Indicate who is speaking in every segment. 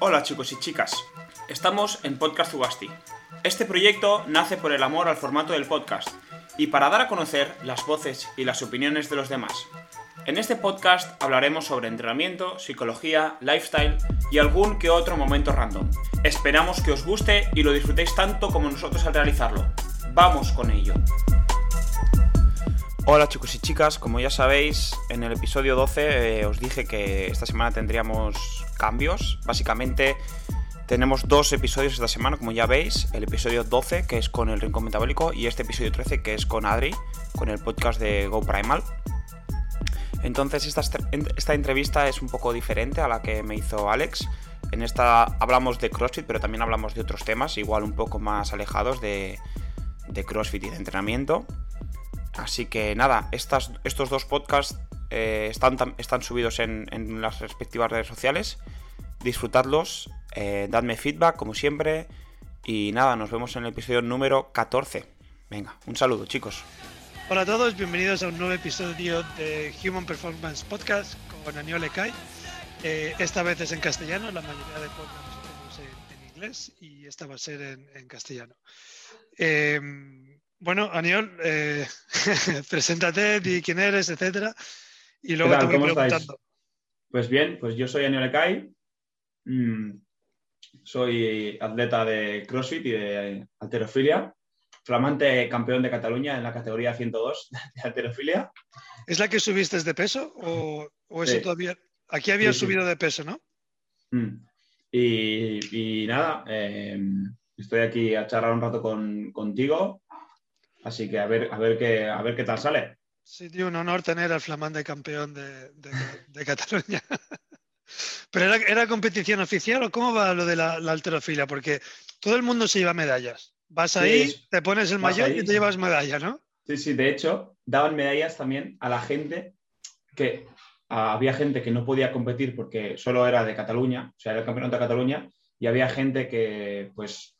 Speaker 1: Hola chicos y chicas, estamos en Podcast Zugasti. Este proyecto nace por el amor al formato del podcast y para dar a conocer las voces y las opiniones de los demás. En este podcast hablaremos sobre entrenamiento, psicología, lifestyle y algún que otro momento random. Esperamos que os guste y lo disfrutéis tanto como nosotros al realizarlo. Vamos con ello. Hola chicos y chicas, como ya sabéis, en el episodio 12 eh, os dije que esta semana tendríamos cambios. Básicamente tenemos dos episodios esta semana, como ya veis. El episodio 12, que es con el Rincón Metabólico, y este episodio 13, que es con Adri, con el podcast de Go Primal. Entonces esta, esta entrevista es un poco diferente a la que me hizo Alex. En esta hablamos de CrossFit, pero también hablamos de otros temas, igual un poco más alejados de, de CrossFit y de entrenamiento. Así que nada, estos dos podcasts eh, están, están, subidos en, las respectivas redes sociales. Disfrutadlos, eh, dadme feedback como siempre. Y nada, nos vemos en el episodio número 14. Venga, un saludo chicos.
Speaker 2: Hola a todos, bienvenidos a un nuevo episodio de Human Performance Podcast con Aniol Kai. Eh, esta vez es en castellano, la mayoría de podcasts en, en, inglés y esta va a ser en, castellano. Eh, bueno, Aniol, eh, preséntate, di quién eres, etcétera, y luego te voy preguntando.
Speaker 1: Pues bien, pues yo soy Aniol Ekai, mm, soy atleta de CrossFit y de alterofilia, flamante campeón de Cataluña en la categoría 102 de alterofilia.
Speaker 2: ¿Es la que subiste de peso o, eso todavía? Aquí había subido de peso, ¿no?
Speaker 1: Mm. Y, nada, eh, estoy aquí a charlar un rato contigo Así que a ver, a ver qué, a ver qué tal sale.
Speaker 2: Sí, tío, un honor tener al flamante campeón de, Cataluña. ¿Pero era, competición oficial o cómo va lo de la, alterofilia? Porque todo el mundo se lleva medallas. Vas ahí, te pones el mayor y te llevas medalla, ¿no?
Speaker 1: Sí, sí, de hecho, daban medallas también a la gente que había gente que no podía competir porque solo era de Cataluña, o sea, era el campeonato de Cataluña, y había gente que, pues,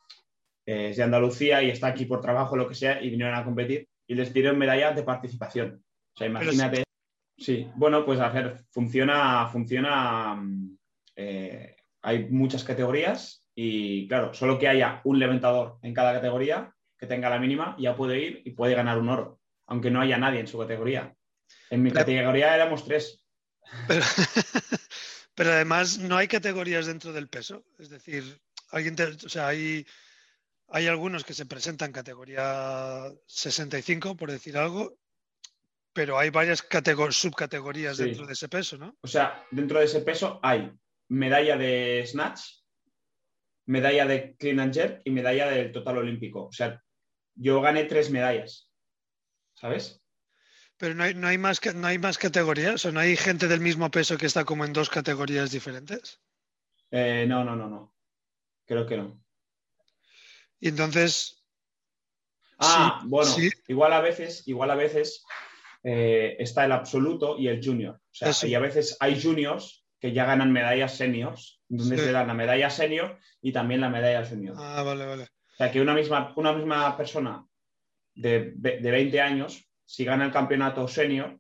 Speaker 1: eh, es de Andalucía y está aquí por trabajo, lo que sea, y vinieron a competir y les dieron medallas de participación. O sea, imagínate. Sí, bueno, pues a ver, funciona, funciona. Eh, hay muchas categorías y, claro, solo que haya un levantador en cada categoría que tenga la mínima, ya puede ir y puede ganar un oro, aunque no haya nadie en su categoría. En mi categoría éramos tres.
Speaker 2: Pero, además no hay categorías dentro del peso. Es decir, alguien o sea, hay hay algunos que se presentan categoría 65, por decir algo, pero hay varias subcategorías dentro de ese peso, ¿no?
Speaker 1: O sea, dentro de ese peso hay medalla de snatch, medalla de clean and jerk y medalla del total olímpico. O sea, yo gané tres medallas, ¿sabes?
Speaker 2: Pero no hay, no hay, más, no hay más categorías, o no hay gente del mismo peso que está como en dos categorías diferentes.
Speaker 1: Eh, no, no, no, no. Creo que no.
Speaker 2: Y entonces.
Speaker 1: Ah, bueno, igual a veces, igual a veces eh, está el absoluto y el junior. O sea, y a veces hay juniors que ya ganan medallas seniors, donde se dan la medalla senior y también la medalla junior.
Speaker 2: Ah, vale, vale.
Speaker 1: O sea, que una misma, una misma persona de, de 20 años, si gana el campeonato senior,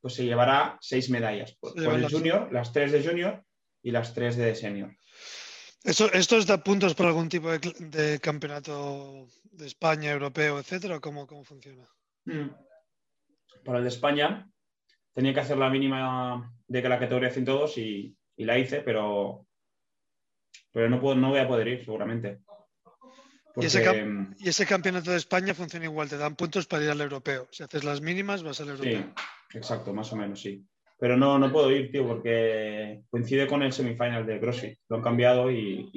Speaker 1: pues se llevará seis medallas. Por, por el junior, las tres de junior y las tres de senior.
Speaker 2: ¿Esto, da puntos por algún tipo de, campeonato de España, europeo, etcétera? ¿Cómo, cómo funciona?
Speaker 1: Mm. Para el de España tenía que hacer la mínima de que la categoría 102 y, y la hice, pero, pero no, puedo, no voy a poder ir seguramente.
Speaker 2: ¿Y, ese ¿Y, ese campeonato de España funciona igual? ¿Te dan puntos para ir al europeo? Si haces las mínimas, vas al europeo.
Speaker 1: Sí, exacto, más o menos, sí. Pero no, no puedo ir, tío, porque coincide con el semifinal de CrossFit. Lo han cambiado y,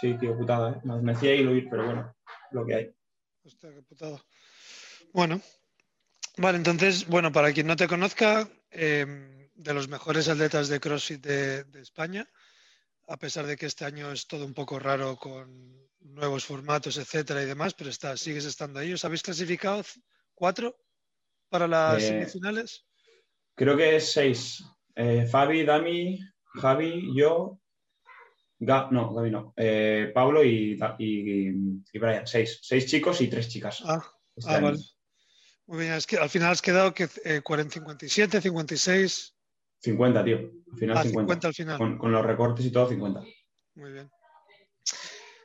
Speaker 1: sí, tío, putada, ¿eh? Me decía ir, pero bueno, lo que hay.
Speaker 2: Hostia, qué putada. Bueno, vale, entonces, bueno, para quien no te conozca, em, de los mejores atletas de CrossFit de, España, a pesar de que este año es todo un poco raro con nuevos formatos, etcétera y demás, pero está, sigues estando ahí. ¿Os habéis clasificado cuatro para las eh, semifinales?
Speaker 1: Creo que es seis. Eh, Fabi, Dami, Javi, yo, no, Gaby no, eh, Pablo y, y, Brian. Seis. Seis chicos y tres chicas.
Speaker 2: Ah, este ah vale. Muy bien, es que al final has quedado que 57, 56.
Speaker 1: 50, tío. Al final
Speaker 2: Ah,
Speaker 1: 50.
Speaker 2: 50 al final.
Speaker 1: Con, con los recortes y todo, 50.
Speaker 2: Muy bien.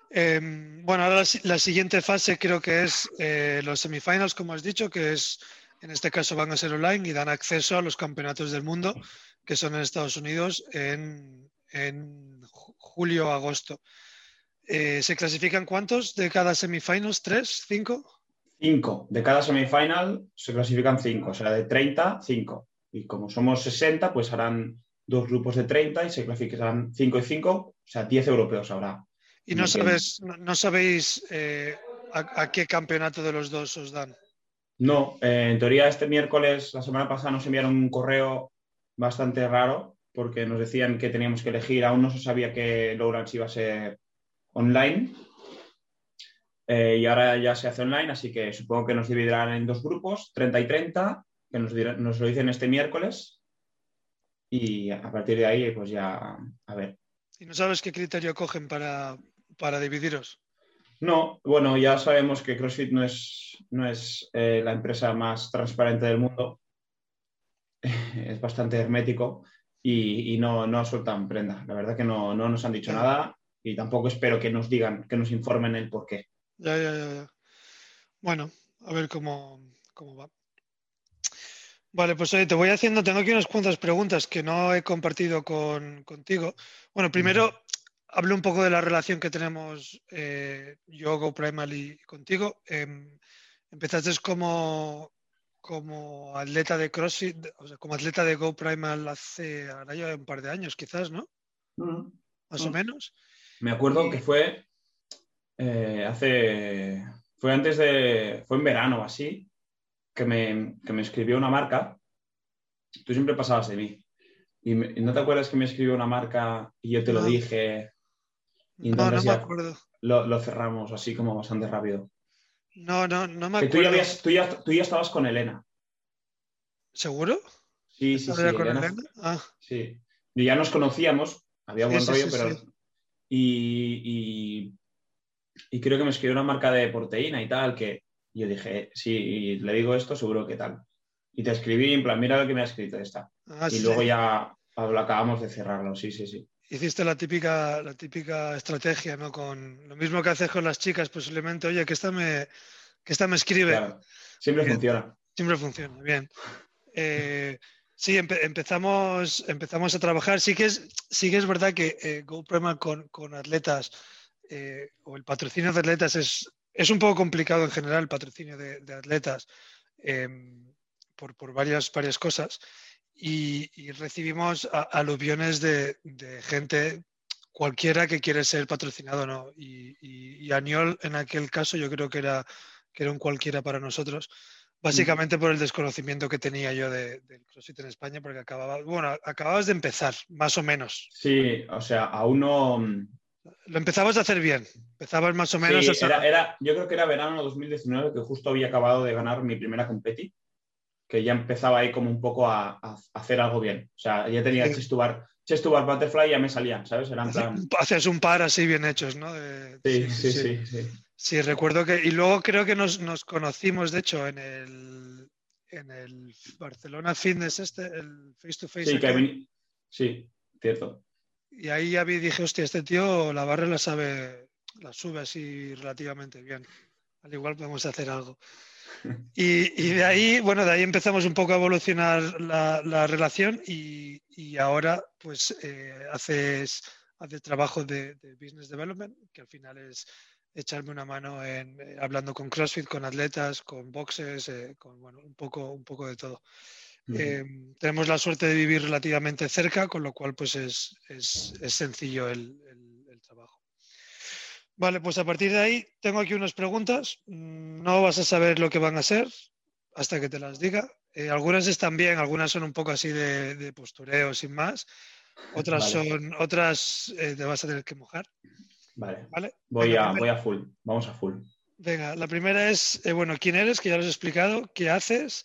Speaker 2: Eh, bueno, ahora la, la siguiente fase creo que es eh, los semifinals, como has dicho, que es en este caso van a ser online y dan acceso a los campeonatos del mundo que son en Estados Unidos en, en ju- julio-agosto. Eh, ¿Se clasifican cuántos de cada semifinals? ¿Tres? ¿Cinco?
Speaker 1: 5. De cada semifinal se clasifican 5. O sea, de 30, 5. Y como somos 60, pues harán dos grupos de 30 y se clasificarán 5 y 5. O sea, 10 europeos habrá.
Speaker 2: Y no, sabes, no, no sabéis eh, a, a qué campeonato de los dos os dan.
Speaker 1: No, eh, en teoría este miércoles, la semana pasada, nos enviaron un correo bastante raro porque nos decían que teníamos que elegir, aún no se sabía que Lowlands iba a ser online Eh, y ahora ya se hace online, así que supongo que nos dividirán en dos grupos, 30 y 30, que nos, nos lo dicen este miércoles y a partir de ahí pues ya, a ver.
Speaker 2: ¿Y no sabes qué criterio cogen para, para dividiros?
Speaker 1: No, bueno, ya sabemos que CrossFit no es, no es eh, la empresa más transparente del mundo. es bastante hermético y, y no, no sueltan prenda. La verdad que no, no nos han dicho nada y tampoco espero que nos digan, que nos informen el por qué.
Speaker 2: Ya, ya, ya, ya. Bueno, a ver cómo, cómo va. Vale, pues oye, te voy haciendo, tengo aquí unas cuantas preguntas que no he compartido con, contigo. Bueno, primero hablo un poco de la relación que tenemos eh, yo, GoPrimal y contigo. Em, empezaste como, como atleta de CrossFit, o sea, como atleta de GoPrimal hace ahora ya un par de años, quizás, ¿no? Más o
Speaker 1: Mm.
Speaker 2: menos.
Speaker 1: Me acuerdo que fue eh, hace. Fue antes de. Fue en verano así, que me, que me escribió una marca. Tú siempre pasabas de mí. Y, me- y no te acuerdas que me escribió una marca y yo te lo dije, Y
Speaker 2: No, no me acuerdo.
Speaker 1: lo, lo cerramos así como bastante rápido.
Speaker 2: No, no, no me
Speaker 1: Que tú, ya
Speaker 2: acuerdo.
Speaker 1: habías- tú, ya, tú ya estabas con Elena.
Speaker 2: ¿Seguro?
Speaker 1: Sí, sí, sí.
Speaker 2: ¿Estaba ya con
Speaker 1: Elena-
Speaker 2: Elena? Ah,
Speaker 1: Sí. Y ya nos conocíamos, había buen
Speaker 2: sí,
Speaker 1: rollo,
Speaker 2: sí,
Speaker 1: pero. Y, y- y creo que me escribió una marca de proteína y tal, que yo dije, sí, le digo esto, seguro que tal. Y te escribí en plan, mira lo que me ha escrito esta.
Speaker 2: ah,
Speaker 1: y luego ya lo acabamos de cerrarlo, sí, sí, sí.
Speaker 2: Hiciste la típica, la típica estrategia, ¿no? Con lo mismo que haces con las chicas, posiblemente, oye, que esta me, que esta me escribe.
Speaker 1: Claro. Siempre
Speaker 2: Bien.
Speaker 1: funciona.
Speaker 2: Siempre funciona, bien. Eh, sí, empe- empezamos, empezamos a trabajar. Sí que es, sí que es verdad que eh, GoPrema con, con atletas eh, o el patrocinio de atletas es, es un poco complicado en general, el patrocinio de, de atletas, eh, por, por varias, varias cosas. Y, y recibimos a- aluviones de, de gente cualquiera que quiere ser patrocinado, ¿no? Y, y, y Aniol, en aquel caso, yo creo que era, que era un cualquiera para nosotros. Básicamente por el desconocimiento que tenía yo de- del CrossFit en España, porque acababa, bueno, acababas de empezar, más o menos.
Speaker 1: Sí, o sea, aún no.
Speaker 2: Lo empezabas a hacer bien, empezabas más o menos
Speaker 1: Sí,
Speaker 2: a
Speaker 1: era, era- yo creo que era verano 2019 que justo había acabado de ganar mi primera competi, que ya empezaba ahí como un poco a, a hacer algo bien. O sea, ya tenía
Speaker 2: Sí.
Speaker 1: chest to bar, chest to bar butterfly y ya me salía, ¿sabes? Era en plan.
Speaker 2: Haces un par así bien hechos, ¿no? De-
Speaker 1: Sí, sí, sí, sí.
Speaker 2: Sí, recuerdo que. Y luego creo que nos, nos conocimos, de hecho, en el, en el Barcelona Fitness, este, el face to face.
Speaker 1: Sí, que sí, cierto.
Speaker 2: Y ahí ya vi, dije, hostia, este tío la barra la sabe, la sube así relativamente bien. Al igual podemos hacer algo. Y, y de ahí, bueno, de ahí empezamos un poco a evolucionar la, la relación y, y ahora pues eh, haces, haces trabajo de, de business development, que al final es echarme una mano en eh, hablando con CrossFit, con atletas, con boxes, eh, con bueno, un poco, un poco de todo. Eh, tenemos la suerte de vivir relativamente cerca, con lo cual pues es, es- es sencillo el, el- el trabajo. Vale, pues a partir de ahí tengo aquí unas preguntas. Mm, No vas a saber lo que van a ser hasta que te las diga. Eh, algunas están bien, algunas son un poco así de, de postureo sin más. Otras
Speaker 1: Vale.
Speaker 2: son, otras eh, te vas a tener que mojar.
Speaker 1: Vale,
Speaker 2: ¿vale?
Speaker 1: voy
Speaker 2: Venga,
Speaker 1: a, voy a full, vamos a full.
Speaker 2: Venga, la primera es, eh, bueno, quién eres, que ya lo has explicado, qué haces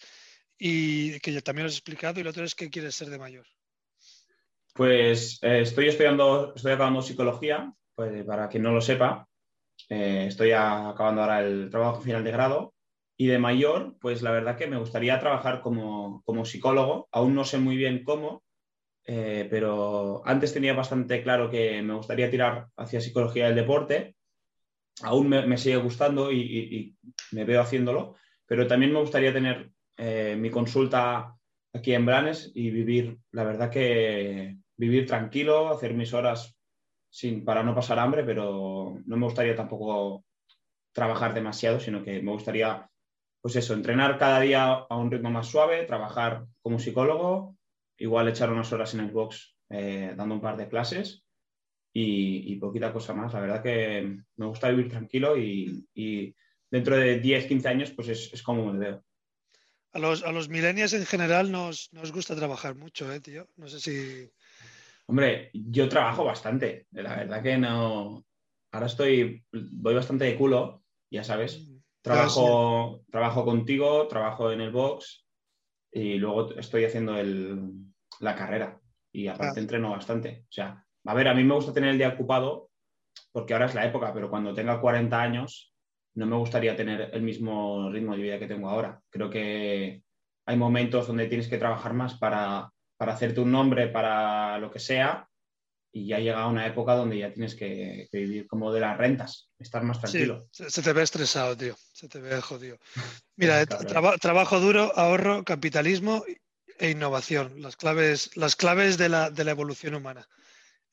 Speaker 2: y que ya también lo has explicado, y lo otro es qué quieres ser de mayor.
Speaker 1: Pues estoy estudiando, estoy acabando psicología, pues, para quien no lo sepa. Eh, estoy acabando ahora el trabajo final de grado y de mayor, pues la verdad que me gustaría trabajar como, como psicólogo. Aún no sé muy bien cómo, eh, pero antes tenía bastante claro que me gustaría tirar hacia psicología del deporte. Aún me, sigue gustando y, me veo haciéndolo, pero también me gustaría tener eh, mi consulta aquí en Branes y vivir, la verdad que vivir tranquilo, hacer mis horas sin, para no pasar hambre, pero no me gustaría tampoco trabajar demasiado, sino que me gustaría, pues eso, entrenar cada día a un ritmo más suave, trabajar como psicólogo, igual echar unas horas en el box eh, dando un par de clases y, poquita cosa más. La verdad que me gusta vivir tranquilo y, dentro de 10, 15 años, pues es, como me veo.
Speaker 2: A los, a los millennials en general nos, nos gusta trabajar mucho, ¿eh, tío? No sé si...
Speaker 1: Hombre, yo trabajo bastante. La verdad que no. Ahora estoy. Voy bastante de culo, ya sabes. Mm, trabajo, trabajo contigo, trabajo en el box y luego estoy haciendo la carrera. Y aparte entreno bastante. O sea, a ver, a mí me gusta tener el día ocupado porque ahora es la época, pero cuando tenga 40 años no me gustaría tener el mismo ritmo de vida que tengo ahora. Creo que hay momentos donde tienes que trabajar más para para hacerte un nombre para lo que sea y ya llega una época donde ya tienes que, vivir como de las rentas, estar más tranquilo.
Speaker 2: Sí, se te ve estresado, tío, se te ve jodido. Mira, trabajo duro, ahorro, capitalismo e innovación, las claves, las claves de, la, evolución humana.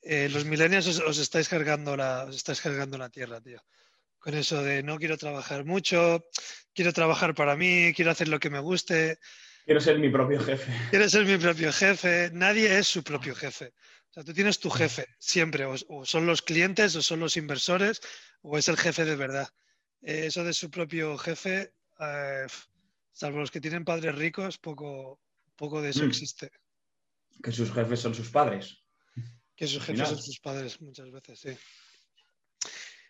Speaker 2: Eh, los milenios os, estáis cargando la, os estáis cargando la tierra, tío. Con eso de no quiero trabajar mucho, quiero trabajar para mí, quiero hacer lo que me guste.
Speaker 1: Quiero ser mi propio jefe.
Speaker 2: Quiero ser mi propio jefe. Nadie es su propio jefe. O sea, tú tienes tu jefe siempre, o, son los clientes, o son los inversores, o es el jefe de verdad. Eh, eso de su propio jefe, eh, salvo los que tienen padres ricos, poco, poco de eso mm. existe.
Speaker 1: Que sus jefes son sus padres.
Speaker 2: Que sus jefes son sus padres, muchas veces, sí.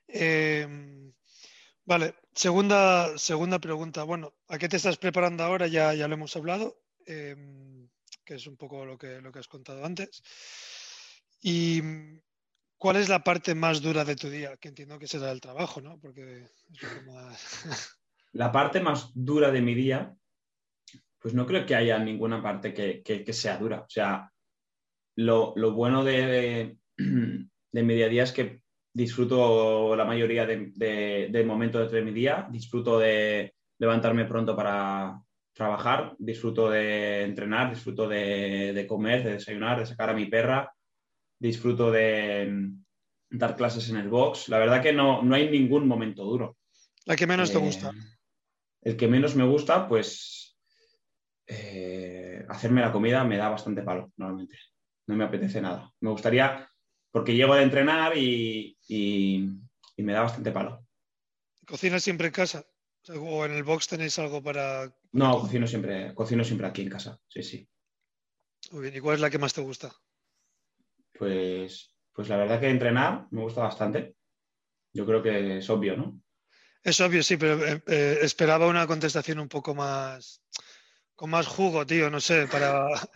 Speaker 2: Eh, Vale, segunda, segunda pregunta. Bueno, ¿a qué te estás preparando ahora? Ya, ya lo hemos hablado, em, que es un poco lo que, lo que has contado antes. ¿Y cuál es la parte más dura de tu día? Que entiendo que será el trabajo, ¿no? Porque
Speaker 1: La parte más dura de mi día, pues no creo que haya ninguna parte que, sea dura. O sea, lo, bueno de, de mi día a día es que disfruto la mayoría del de, momento de mi día, disfruto de levantarme pronto para trabajar, disfruto de entrenar, disfruto de, comer, de desayunar, de sacar a mi perra, disfruto de dar clases en el box. La verdad que no, no hay ningún momento duro.
Speaker 2: ¿La que menos te eh, gusta?
Speaker 1: El que menos me gusta, pues eh, hacerme la comida me da bastante palo, normalmente. No me apetece nada. Me gustaría porque llego de entrenar y, me da bastante palo.
Speaker 2: ¿Cocinas siempre en casa? ¿O en el box tenéis algo para.?
Speaker 1: No, cocino siempre, cocino siempre aquí en casa, sí, sí.
Speaker 2: Muy bien, ¿y cuál es la que más te gusta?
Speaker 1: Pues, pues la verdad que entrenar me gusta bastante. Yo creo que es obvio, ¿no?
Speaker 2: Es obvio, sí, pero eh, eh, esperaba una contestación un poco más. con más jugo, tío, no sé, para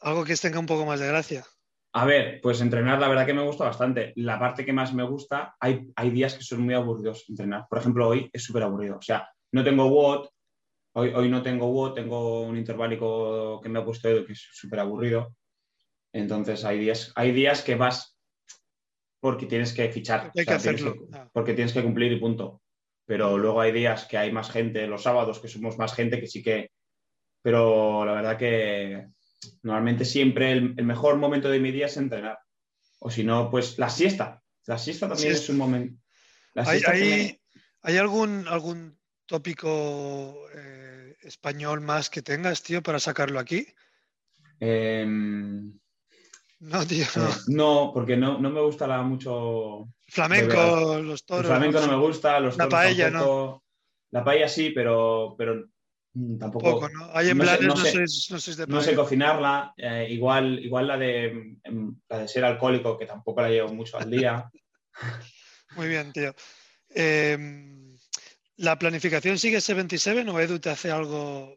Speaker 2: algo que tenga un poco más de gracia.
Speaker 1: A ver, pues entrenar la verdad que me gusta bastante. La parte que más me gusta, hay, hay días que son muy aburridos entrenar. Por ejemplo, hoy es súper aburrido. O sea, no tengo WOD, hoy, hoy no tengo WOD, tengo un interválico que me ha puesto Edu que es súper aburrido. Entonces hay días, hay días que vas porque tienes que fichar.
Speaker 2: Hay que hacerlo.
Speaker 1: Porque tienes que cumplir y punto. Pero luego hay días que hay más gente, los sábados que somos más gente que sí que... Pero la verdad que Normalmente siempre el, mejor momento de mi día es entrenar. O si no, pues la siesta. La siesta también es un momento.
Speaker 2: ¿Hay, algún, algún tópico eh, español más que tengas, tío, para sacarlo aquí?
Speaker 1: Em,
Speaker 2: no, tío. No.
Speaker 1: Eh, no, porque no, me gusta la, mucho.
Speaker 2: Flamenco, los toros.
Speaker 1: El flamenco no me gusta, los
Speaker 2: La paella, ¿no?
Speaker 1: La paella sí, pero, pero Mm, tampoco.
Speaker 2: ¿no? Hay en no sé,
Speaker 1: no, sé, cocinarla. Eh, igual, igual la de, mm, la de ser alcohólico, que tampoco la llevo mucho al día.
Speaker 2: Muy bien, tío. Em, ¿La planificación sigue 77 o Edu te hace algo,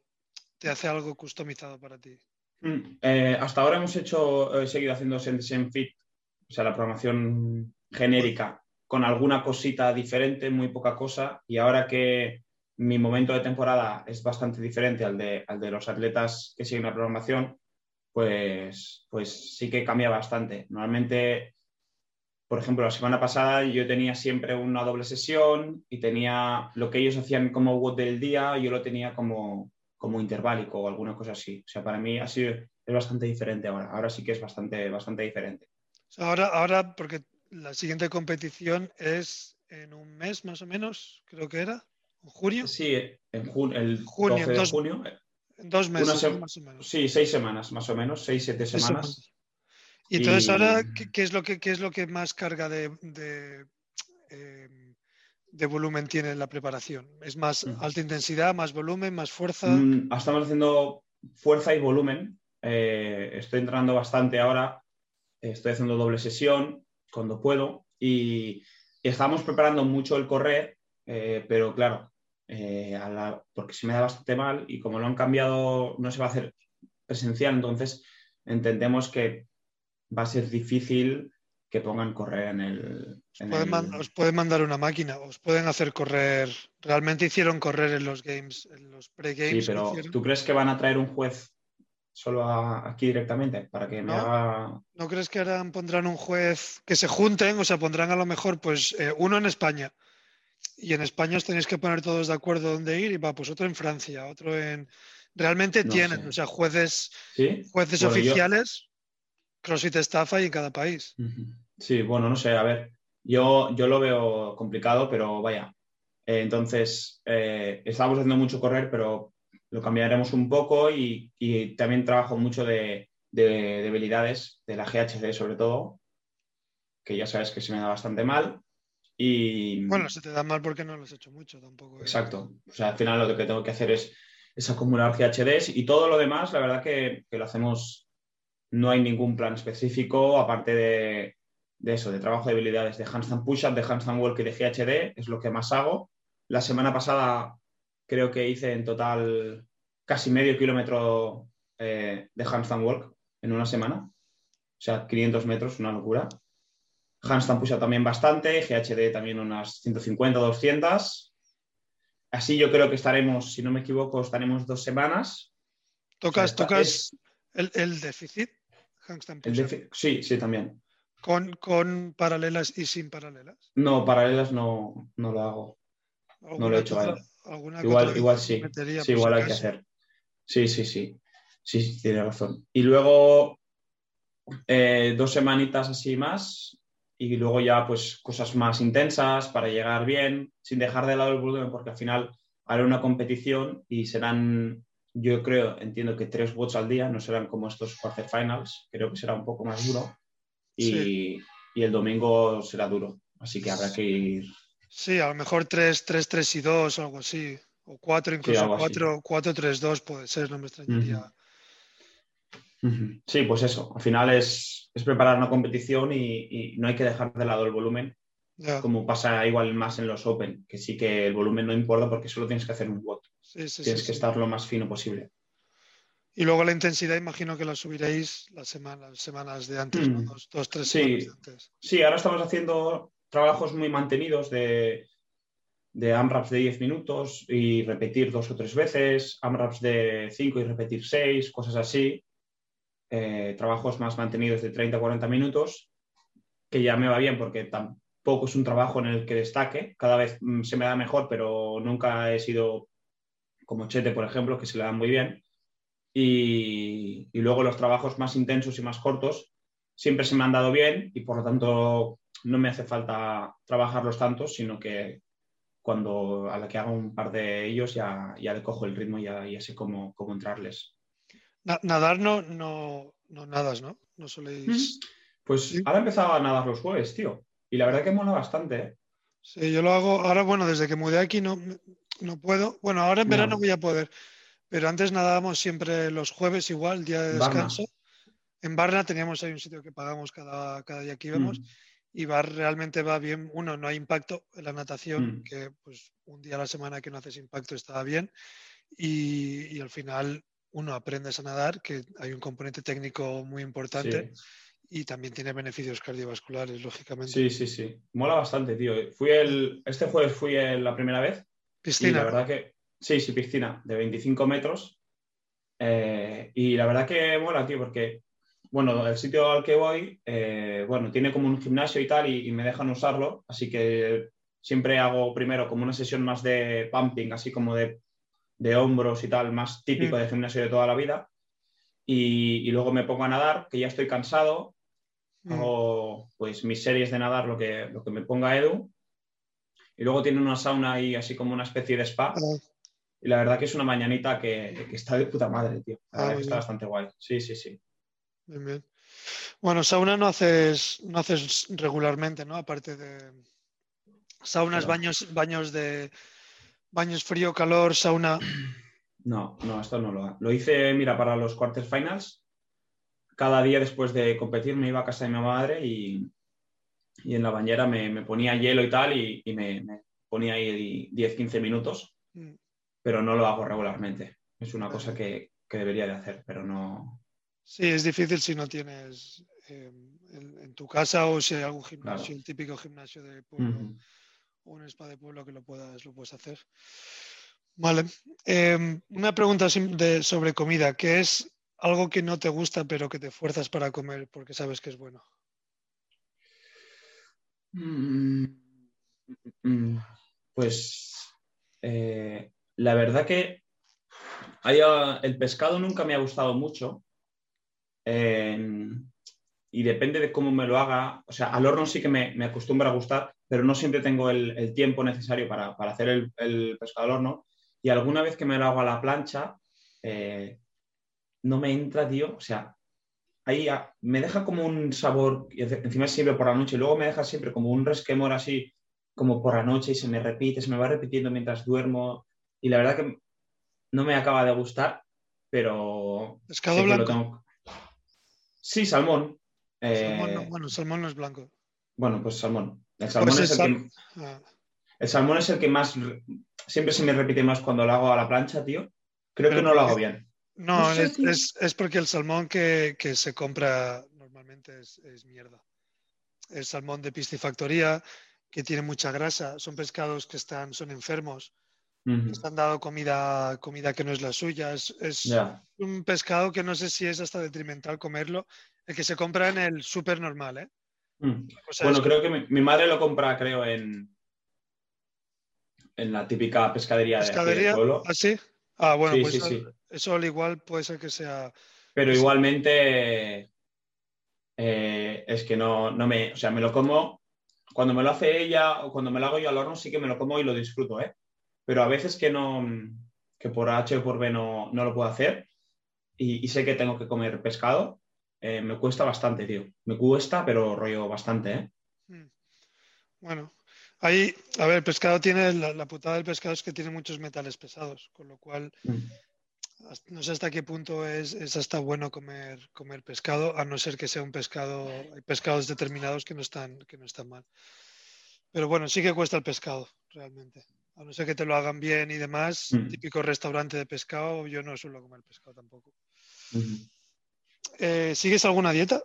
Speaker 2: te hace algo customizado para ti?
Speaker 1: Mm, eh, hasta ahora hemos hecho, he seguido haciendo Fit, o sea, la programación genérica, con alguna cosita diferente, muy poca cosa, y ahora que mi momento de temporada es bastante diferente al de, al de los atletas que siguen la programación. pues, pues sí que cambia bastante. Normalmente, por ejemplo, la semana pasada yo tenía siempre una doble sesión y tenía lo que ellos hacían como WOD del día, yo lo tenía como, como interválico o alguna cosa así. O sea, para mí ha sido, es bastante diferente ahora. Ahora sí que es bastante, bastante diferente.
Speaker 2: Ahora, ahora, porque la siguiente competición es en un mes más o menos, creo que era, en junio.
Speaker 1: Sí, en junio, el junio, 12 de junio.
Speaker 2: En dos meses, más o menos.
Speaker 1: Sí, seis semanas, más o menos, seis, siete semanas.
Speaker 2: Y entonces ahora, ¿qué, es lo que, es lo que más carga de, de, em, volumen tiene la preparación? ¿Es más alta intensidad, más volumen, más fuerza?
Speaker 1: Mm, estamos haciendo fuerza y volumen. Eh, estoy entrenando bastante ahora. Estoy haciendo doble sesión cuando puedo. Y, estamos preparando mucho el correr, eh, pero claro, eh, porque se me da bastante mal y como lo han cambiado, no se va a hacer presencial, entonces entendemos que va a ser difícil que pongan correr en el...
Speaker 2: os, pueden mandar una máquina, os pueden hacer correr. Realmente hicieron correr en los games, en los pre-games.
Speaker 1: Sí, pero ¿tú crees que van a traer un juez solo aquí directamente para que me haga.
Speaker 2: ¿No crees que ahora pondrán un juez que se junten? O sea, pondrán a lo mejor pues eh, uno en España y en España os tenéis que poner todos de acuerdo dónde ir y va, pues otro en Francia, otro en... Realmente tienen, o sea, jueces, jueces oficiales, CrossFit estafa y en cada país.
Speaker 1: Sí, bueno, no sé, a ver, yo, yo lo veo complicado, pero vaya. Eh, entonces, eh, estamos haciendo mucho correr, pero lo cambiaremos un poco y, también trabajo mucho de, de, debilidades, de la GHD sobre todo, que ya sabes que se me da bastante mal. Y...
Speaker 2: Bueno, se te da mal porque no lo has hecho mucho tampoco.
Speaker 1: ¿eh? Exacto. O sea, al final lo que tengo que hacer es, acumular GHDs y todo lo demás, la verdad que, lo hacemos, no hay ningún plan específico, aparte de, eso, de trabajo de habilidades de handstand push-up, de handstand walk y de GHD, es lo que más hago. La semana pasada creo que hice en total casi medio kilómetro eh, de handstand walk en una semana. O sea, 500 metros, una locura. Handstand push también bastante, GHD también unas 150, 200. Así yo creo que estaremos, si no me equivoco, estaremos dos semanas.
Speaker 2: ¿Tocas, tocas el, déficit?
Speaker 1: sí, sí, también.
Speaker 2: ¿Con, ¿Con, paralelas y sin paralelas?
Speaker 1: No, paralelas no, no lo hago. No lo he hecho ahí. Igual, igual sí. Sí, igual hay que hacer. Sí, sí, sí. Sí, sí, tiene razón. Y luego eh, dos semanitas así más y luego ya pues cosas más intensas para llegar bien, sin dejar de lado el volumen, porque al final haré una competición y serán, yo creo, entiendo que tres bots al día, no serán como estos quarter finals, creo que será un poco más duro y, el domingo será duro, así que habrá que ir.
Speaker 2: Sí, a lo mejor 3, 3, 3 y 2 o algo así, o 4, incluso 4, 4, 3, 2 puede ser, no me extrañaría.
Speaker 1: Sí, pues eso, al final es, preparar una competición y, no hay que dejar de lado el volumen, como pasa igual más en los Open, que sí que el volumen no importa porque solo tienes que hacer un bot. tienes que estar lo más fino posible.
Speaker 2: Y luego la intensidad, imagino que la subiréis las semanas, semanas de antes, mm. dos, tres semanas
Speaker 1: de antes. Sí, ahora estamos haciendo trabajos muy mantenidos de, de AMRAPs de 10 minutos y repetir dos o tres veces, AMRAPs de 5 y repetir 6, cosas así. Eh, trabajos más mantenidos de 30 40 minutos, que ya me va bien porque tampoco es un trabajo en el que destaque, cada vez mm, se me da mejor, pero nunca he sido como Chete, por ejemplo, que se le dan muy bien. Y, luego los trabajos más intensos y más cortos siempre se me han dado bien y por lo tanto no me hace falta trabajarlos tantos, sino que cuando a la que hago un par de ellos ya, ya le cojo el ritmo y ya, ya sé cómo, cómo entrarles
Speaker 2: nadar no, no, no nadas, ¿no? No soléis.
Speaker 1: Pues ahora he empezado a nadar los jueves, tío. Y la verdad que mola bastante, ¿eh?
Speaker 2: Sí, yo lo hago. Ahora, bueno, desde que mudé aquí no, no puedo. Bueno, ahora en verano voy a poder. Pero antes nadábamos siempre los jueves igual, día de descanso. En Barna teníamos ahí un sitio que pagamos cada, cada día que íbamos. Mm. Y va, realmente va bien. Uno, no hay impacto en la natación, mm. que pues un día a la semana que no haces impacto está bien. Y, y al final uno, aprendes a nadar, que hay un componente técnico muy importante. Y también tiene beneficios cardiovasculares, lógicamente.
Speaker 1: Sí, sí, sí. Mola bastante, tío. Fui el, este jueves fui la primera vez. Piscina. Y la verdad que, sí, sí, piscina, de 25 metros. Eh, y la verdad que mola, tío, porque, bueno, el sitio al que voy, eh, bueno, tiene como un gimnasio y tal, y, me dejan usarlo, así que siempre hago primero como una sesión más de pumping, así como de, hombros y tal, más típico mm. de gimnasio de toda la vida. Y, luego me pongo a nadar, que ya estoy cansado, mm. hago pues mis series de nadar, lo que, lo que me ponga Edu. Y luego tiene una sauna ahí, así como una especie de spa. Y la verdad que es una mañanita que, está de puta madre, tío. Ah, está bastante guay. Sí, sí, sí.
Speaker 2: Bien, bien. Bueno, sauna no haces, no haces regularmente, ¿no? Aparte de saunas, baños, baños de baños frío, calor, sauna.
Speaker 1: No, no, esto no lo Lo hice, mira, para los quarterfinals. Cada día después de competir me iba a casa de mi madre y, en la bañera me, ponía hielo y tal y, me, ponía ahí 10-15 minutos. Mm pero no lo hago regularmente. Es una cosa que, debería de hacer, pero no.
Speaker 2: Sí, es difícil si no tienes em, en, tu casa o si hay algún gimnasio, el típico gimnasio de pueblo o un spa de pueblo que lo puedas, lo puedes hacer. Vale. Em, una pregunta sobre comida. ¿Qué es algo que no te gusta pero que te fuerzas para comer porque sabes que es bueno?
Speaker 1: Mm, mm, mm, pues eh, la verdad que el pescado nunca me ha gustado mucho. y depende de cómo me lo haga. O sea, al horno sí que me, me acostumbra a gustar, pero no siempre tengo el, tiempo necesario para, hacer el, pescado al horno. Y alguna vez que me lo hago a la plancha, eh, no me entra, tío. O sea, ahí me deja como un sabor, y encima siempre por la noche, y luego me deja siempre como un resquemor así, como por la noche, y se me repite, se me va repitiendo mientras duermo y la verdad que no me acaba de gustar, pero...
Speaker 2: ¿Pescado blanco?
Speaker 1: Sí, salmón.
Speaker 2: salmón no, eh, bueno, salmón no es blanco.
Speaker 1: Bueno, pues salmón. El pues salmón es el que... Ah. El salmón es el que más... Siempre se me repite más cuando lo hago a la plancha, tío. Creo que no lo hago bien.
Speaker 2: No, es, porque el salmón que, se compra normalmente es, mierda. El salmón de piscifactoría, que tiene mucha grasa, son pescados que están, son enfermos están dando comida, comida que no es la suya. Es, un pescado que no sé si es hasta detrimental comerlo. El que se compra en el súper normal, ¿eh?
Speaker 1: Mm. Bueno, creo que mi, madre lo compra, creo, en, en la típica pescadería,
Speaker 2: ¿Pescadería? de ¿Ah, sí? Ah, bueno, pues eso, al igual puede ser que sea.
Speaker 1: Pero igualmente eh, es que no, no me. O sea, me lo como. Cuando me lo hace ella o cuando me lo hago yo al horno, sí que me lo como y lo disfruto, ¿eh? pero a veces que no, que por H o por B no, lo puedo hacer y, sé que tengo que comer pescado, eh, me cuesta bastante, tío. Me cuesta, pero rollo bastante, ¿eh? Hmm.
Speaker 2: Bueno, ahí, a ver, el pescado tiene, la, putada del pescado es que tiene muchos metales pesados, con lo cual hmm. no sé hasta qué punto es, es, hasta bueno comer, comer pescado, a no ser que sea un pescado, hay pescados determinados que no están, que no están mal. Pero bueno, sí que cuesta el pescado, realmente. A no ser que te lo hagan bien y demás, mm. típico restaurante de pescado, yo no suelo comer pescado tampoco. Eh, ¿Sigues alguna dieta?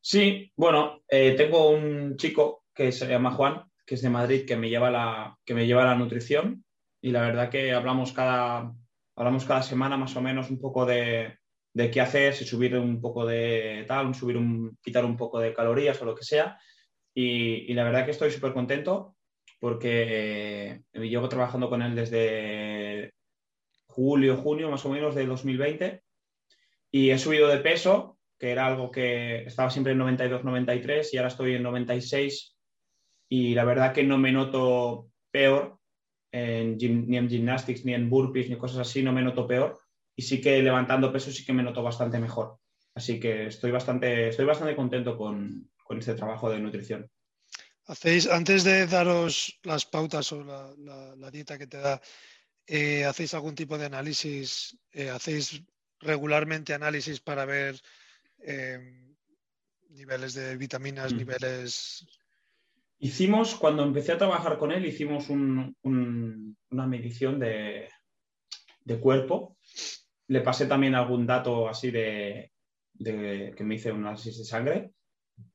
Speaker 1: Sí, bueno, eh, tengo un chico que se llama Juan, que es de Madrid, que me lleva la, que me lleva la nutrición y la verdad que hablamos cada, hablamos cada semana más o menos un poco de, qué hacer, si subir un poco de tal, subir un, quitar un poco de calorías o lo que sea. Y, y la verdad que estoy súper contento porque eh, llevo trabajando con él desde julio, junio más o menos de 2020 y he subido de peso, que era algo que estaba siempre en 92, 93 y ahora estoy en 96 y la verdad que no me noto peor ni en gymnastics, ni en burpees, ni cosas así, no me noto peor y sí que levantando peso sí que me noto bastante mejor. Así que estoy bastante, estoy bastante contento con, con este trabajo de nutrición.
Speaker 2: Hacéis, antes de daros las pautas o la, dieta que te da, eh, ¿hacéis algún tipo de análisis? Eh, ¿Hacéis regularmente análisis para ver eh, niveles de vitaminas, mm. niveles...
Speaker 1: Hicimos, cuando empecé a trabajar con él, hicimos una medición de, de, cuerpo. Le pasé también algún dato así de, de que me hice un análisis de sangre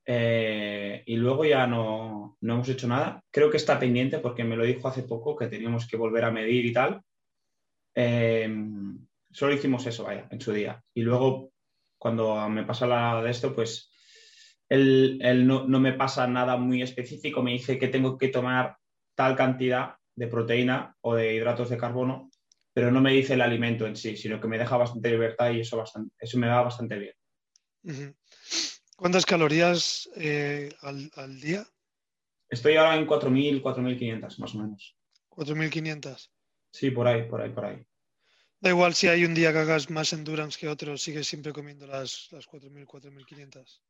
Speaker 1: eh, y luego ya no, hemos hecho nada. Creo que está pendiente porque me lo dijo hace poco que teníamos que volver a medir y tal. Eh, solo hicimos eso, vaya, en su día. Y luego, cuando me pasa la de esto, pues él, no, me pasa nada muy específico, me dice que tengo que tomar tal cantidad de proteína o de hidratos de carbono, pero no me dice el alimento en sí, sino que me deja bastante libertad y eso, bastante, eso me va bastante bien.
Speaker 2: ¿Cuántas calorías eh, al, día?
Speaker 1: Estoy ahora en 4.000, 4.500 más o menos.
Speaker 2: 4.500.
Speaker 1: Sí, por ahí, por ahí, por ahí.
Speaker 2: Da igual si hay un día que hagas más endurance que otro, sigues siempre comiendo las, las 4.000, 4.500.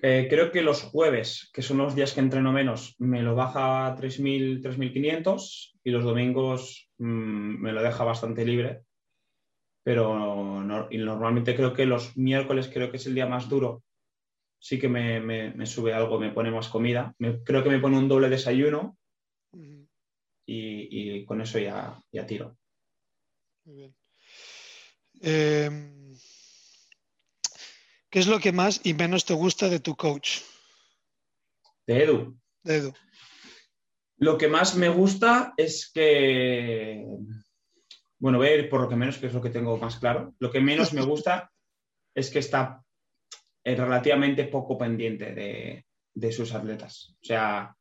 Speaker 1: Eh, creo que los jueves, que son los días que entreno menos, me lo baja a 3.000, 3.500 y los domingos mm, me lo deja bastante libre. Pero normalmente creo que los miércoles creo que es el día más duro. Sí que me, sube algo, me pone más comida. creo que me pone un doble desayuno y, con eso ya, ya tiro. Muy bien.
Speaker 2: Em, ¿Qué es lo que más y menos te gusta de tu coach?
Speaker 1: De Edu.
Speaker 2: De Edu.
Speaker 1: Lo que más me gusta es que, bueno, voy a ir por lo que menos, que es lo que tengo más claro. Lo que menos me gusta es que está eh, relativamente poco pendiente de, de sus atletas. O sea,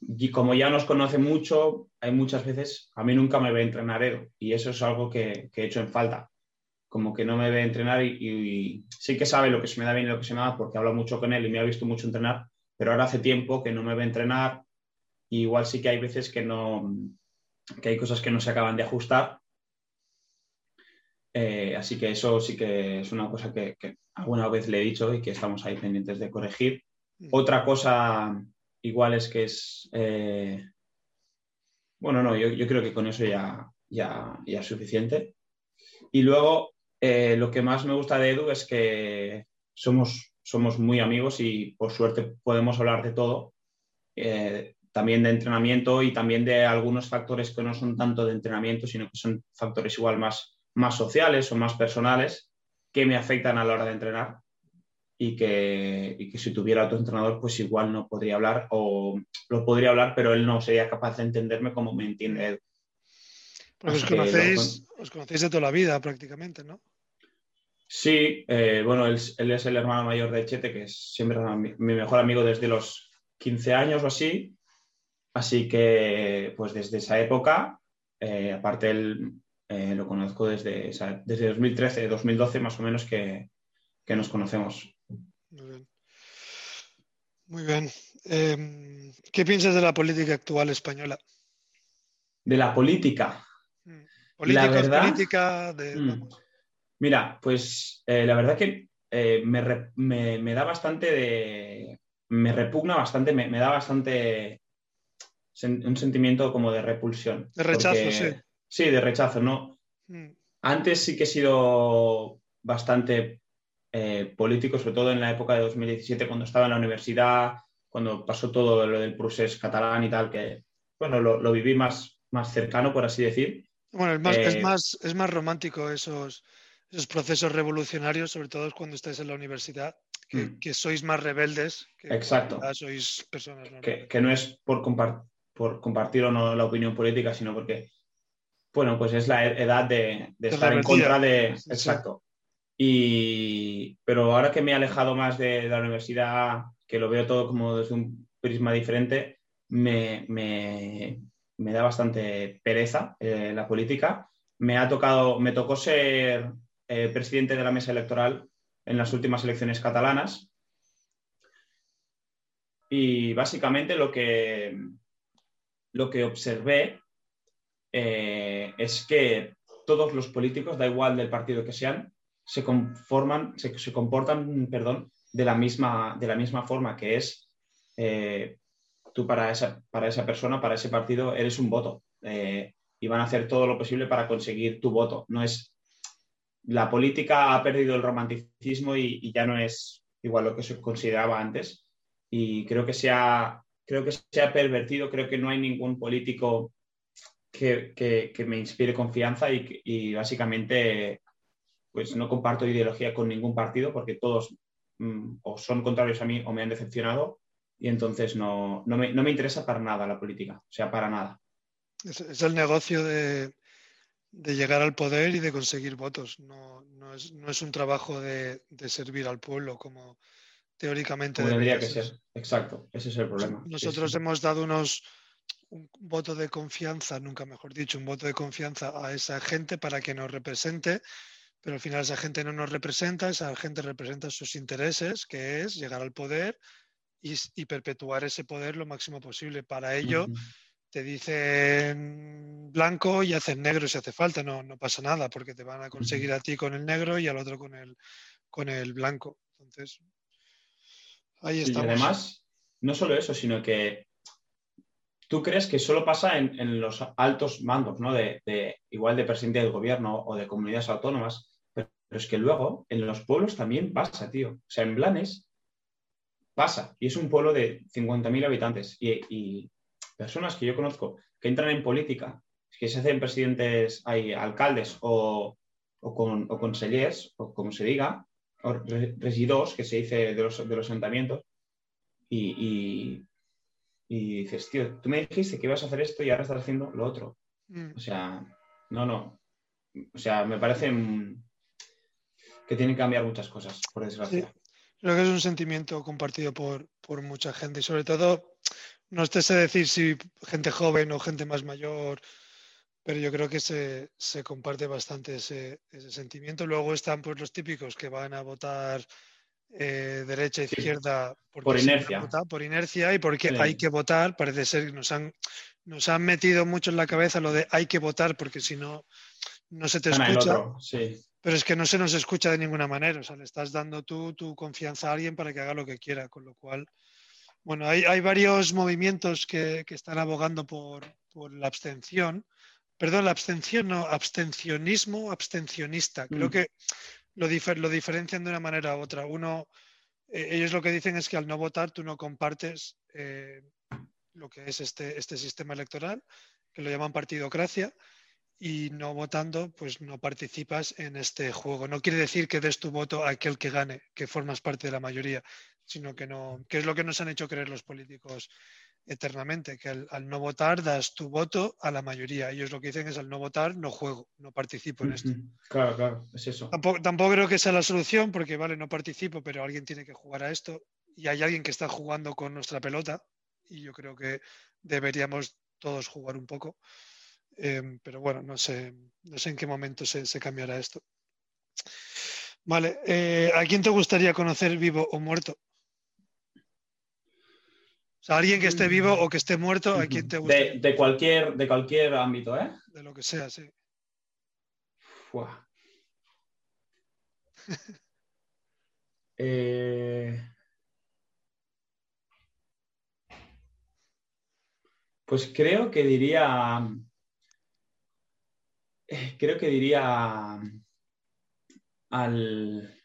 Speaker 1: y como ya nos conoce mucho, hay muchas veces, a mí nunca me ve entrenar Edo y eso es algo que, he hecho en falta. Como que no me ve entrenar y, sí que sabe lo que se me da bien y lo que se me da porque hablo mucho con él y me ha visto mucho entrenar, pero ahora hace tiempo que no me ve entrenar y igual sí que hay veces que no, que hay cosas que no se acaban de ajustar. Eh, así que eso sí que es una cosa que, que alguna vez le he dicho y que estamos ahí pendientes de corregir. Mm. Otra cosa igual es que es... Eh, bueno, no, yo, creo que con eso ya, ya, ya es suficiente. Y luego, eh, lo que más me gusta de Edu es que somos, somos muy amigos y por suerte podemos hablar de todo. Eh, también de entrenamiento y también de algunos factores que no son tanto de entrenamiento, sino que son factores igual más, más sociales o más personales que me afectan a la hora de entrenar y que, y que, si tuviera otro entrenador, pues igual no podría hablar o lo podría hablar, pero él no sería capaz de entenderme como me entiende él.
Speaker 2: os conocéis, os conocéis de toda la vida prácticamente, ¿no?
Speaker 1: Sí, eh, bueno, él, él, es el hermano mayor de Chete, que es siempre mi, mejor amigo desde los 15 años o así. Así que, pues desde esa época, eh, aparte él eh, lo conozco desde, desde 2013, 2012 más o menos que, que nos conocemos.
Speaker 2: Muy bien. Muy bien. Em, ¿Qué piensas de la política actual española?
Speaker 1: De la política.
Speaker 2: Mm. Política, política de...
Speaker 1: Mm. Mira, pues eh, la verdad que eh, me, da bastante de... Me repugna bastante, me, da bastante un sentimiento como de repulsión.
Speaker 2: De rechazo, sí.
Speaker 1: Sí, de rechazo, ¿no? Mm. Antes sí que he sido bastante eh, políticos, sobre todo en la época de 2017, cuando estaba en la universidad, cuando pasó todo lo del procés catalán y tal, que bueno, lo, viví más, más cercano, por así decir.
Speaker 2: Bueno, es más, es eh, más, es más romántico esos, esos procesos revolucionarios, sobre todo cuando estáis en la universidad, que, mm. sois más rebeldes.
Speaker 1: Que Exacto.
Speaker 2: Sois personas
Speaker 1: que, que, no es por, por compartir o no la opinión política, sino porque, bueno, pues es la edad de, estar en contra de... Exacto. Y, pero ahora que me he alejado más de, la universidad, que lo veo todo como desde un prisma diferente, me, da bastante pereza eh, la política. Me ha tocado, me tocó ser eh, presidente de la mesa electoral en las últimas elecciones catalanas. Y básicamente lo que, lo que observé eh, es que todos los políticos, da igual del partido que sean, se conforman, se, comportan, perdón, de la misma, de la misma forma, que es eh, tú para esa, para esa persona, para ese partido, eres un voto. Eh, y van a hacer todo lo posible para conseguir tu voto. No es. La política ha perdido el romanticismo y, ya no es igual lo que se consideraba antes. Y creo que se ha, creo que se ha pervertido, creo que no hay ningún político que, que, me inspire confianza y, y básicamente pues no comparto ideología con ningún partido porque todos mm, o son contrarios a mí o me han decepcionado y entonces no, no, me, interesa para nada la política, o sea, para nada.
Speaker 2: Es, el negocio de, de llegar al poder y de conseguir votos. No, no, es, no es, un trabajo de, de, servir al pueblo como teóricamente
Speaker 1: como debería que ser. Exacto, ese es el problema.
Speaker 2: Nosotros sí, sí. hemos dado unos un voto de confianza, nunca mejor dicho, un voto de confianza a esa gente para que nos represente, pero al final esa gente no nos representa, esa gente representa sus intereses, que es llegar al poder y, y perpetuar ese poder lo máximo posible. Para ello, uh -huh. te dicen blanco y hacen negro si hace falta, no, no pasa nada, porque te van a conseguir a ti con el negro y al otro con el, con el blanco. Entonces, ahí estamos.
Speaker 1: Y además, no solo eso, sino que ¿Tú crees que solo pasa en, en los altos mandos, ¿no? De, de, igual de presidente del gobierno o de comunidades autónomas, pero, es que luego en los pueblos también pasa, tío. O sea, en Blanes pasa. Y es un pueblo de 50.000 habitantes. Y, y, personas que yo conozco que entran en política, que se hacen presidentes, hay alcaldes o, o, con, o consellers, o como se diga, o regidores, que se dice de los, de los ayuntamientos, y, y y dices, tío, tú me dijiste que ibas a hacer esto y ahora estás haciendo lo otro. Mm. O sea, no, no. O sea, me parece que tienen que cambiar muchas cosas, por desgracia.
Speaker 2: Sí. Creo que es un sentimiento compartido por, por mucha gente y sobre todo, no estés a decir si gente joven o gente más mayor, pero yo creo que se, se comparte bastante ese, ese, sentimiento. Luego están pues los típicos que van a votar eh, derecha, izquierda,
Speaker 1: sí, por inercia.
Speaker 2: Por inercia y porque sí. hay que votar. Parece ser que nos han, nos han metido mucho en la cabeza lo de hay que votar porque si no, no se te escucha.
Speaker 1: Sí.
Speaker 2: Pero es que no se nos escucha de ninguna manera. O sea, le estás dando tú tu confianza a alguien para que haga lo que quiera. Con lo cual, bueno, hay, hay varios movimientos que, que están abogando por, por, la abstención. Perdón, la abstención, no, abstencionismo, abstencionista. Creo mm. que lo, difer lo, diferencian de una manera u otra. Uno, eh, ellos lo que dicen es que al no votar tú no compartes eh, lo que es este, este sistema electoral, que lo llaman partidocracia, y no votando, pues no participas en este juego. No quiere decir que des tu voto a aquel que gane, que formas parte de la mayoría, sino que no, que es lo que nos han hecho creer los políticos eternamente, que al, al, no votar das tu voto a la mayoría. Ellos lo que dicen es al no votar no juego, no participo en esto.
Speaker 1: Claro, claro, es eso.
Speaker 2: Tampoco, tampoco, creo que sea la solución, porque vale, no participo, pero alguien tiene que jugar a esto y hay alguien que está jugando con nuestra pelota y yo creo que deberíamos todos jugar un poco. Eh, pero bueno, no sé, no sé en qué momento se, se cambiará esto. Vale, eh, ¿a quién te gustaría conocer vivo o muerto? O sea, alguien que esté vivo o que esté muerto, ¿a quién te gusta?
Speaker 1: De, de, cualquier, de cualquier ámbito, ¿eh?
Speaker 2: De lo que sea, sí.
Speaker 1: eh... Pues creo que diría. Eh, creo que diría al.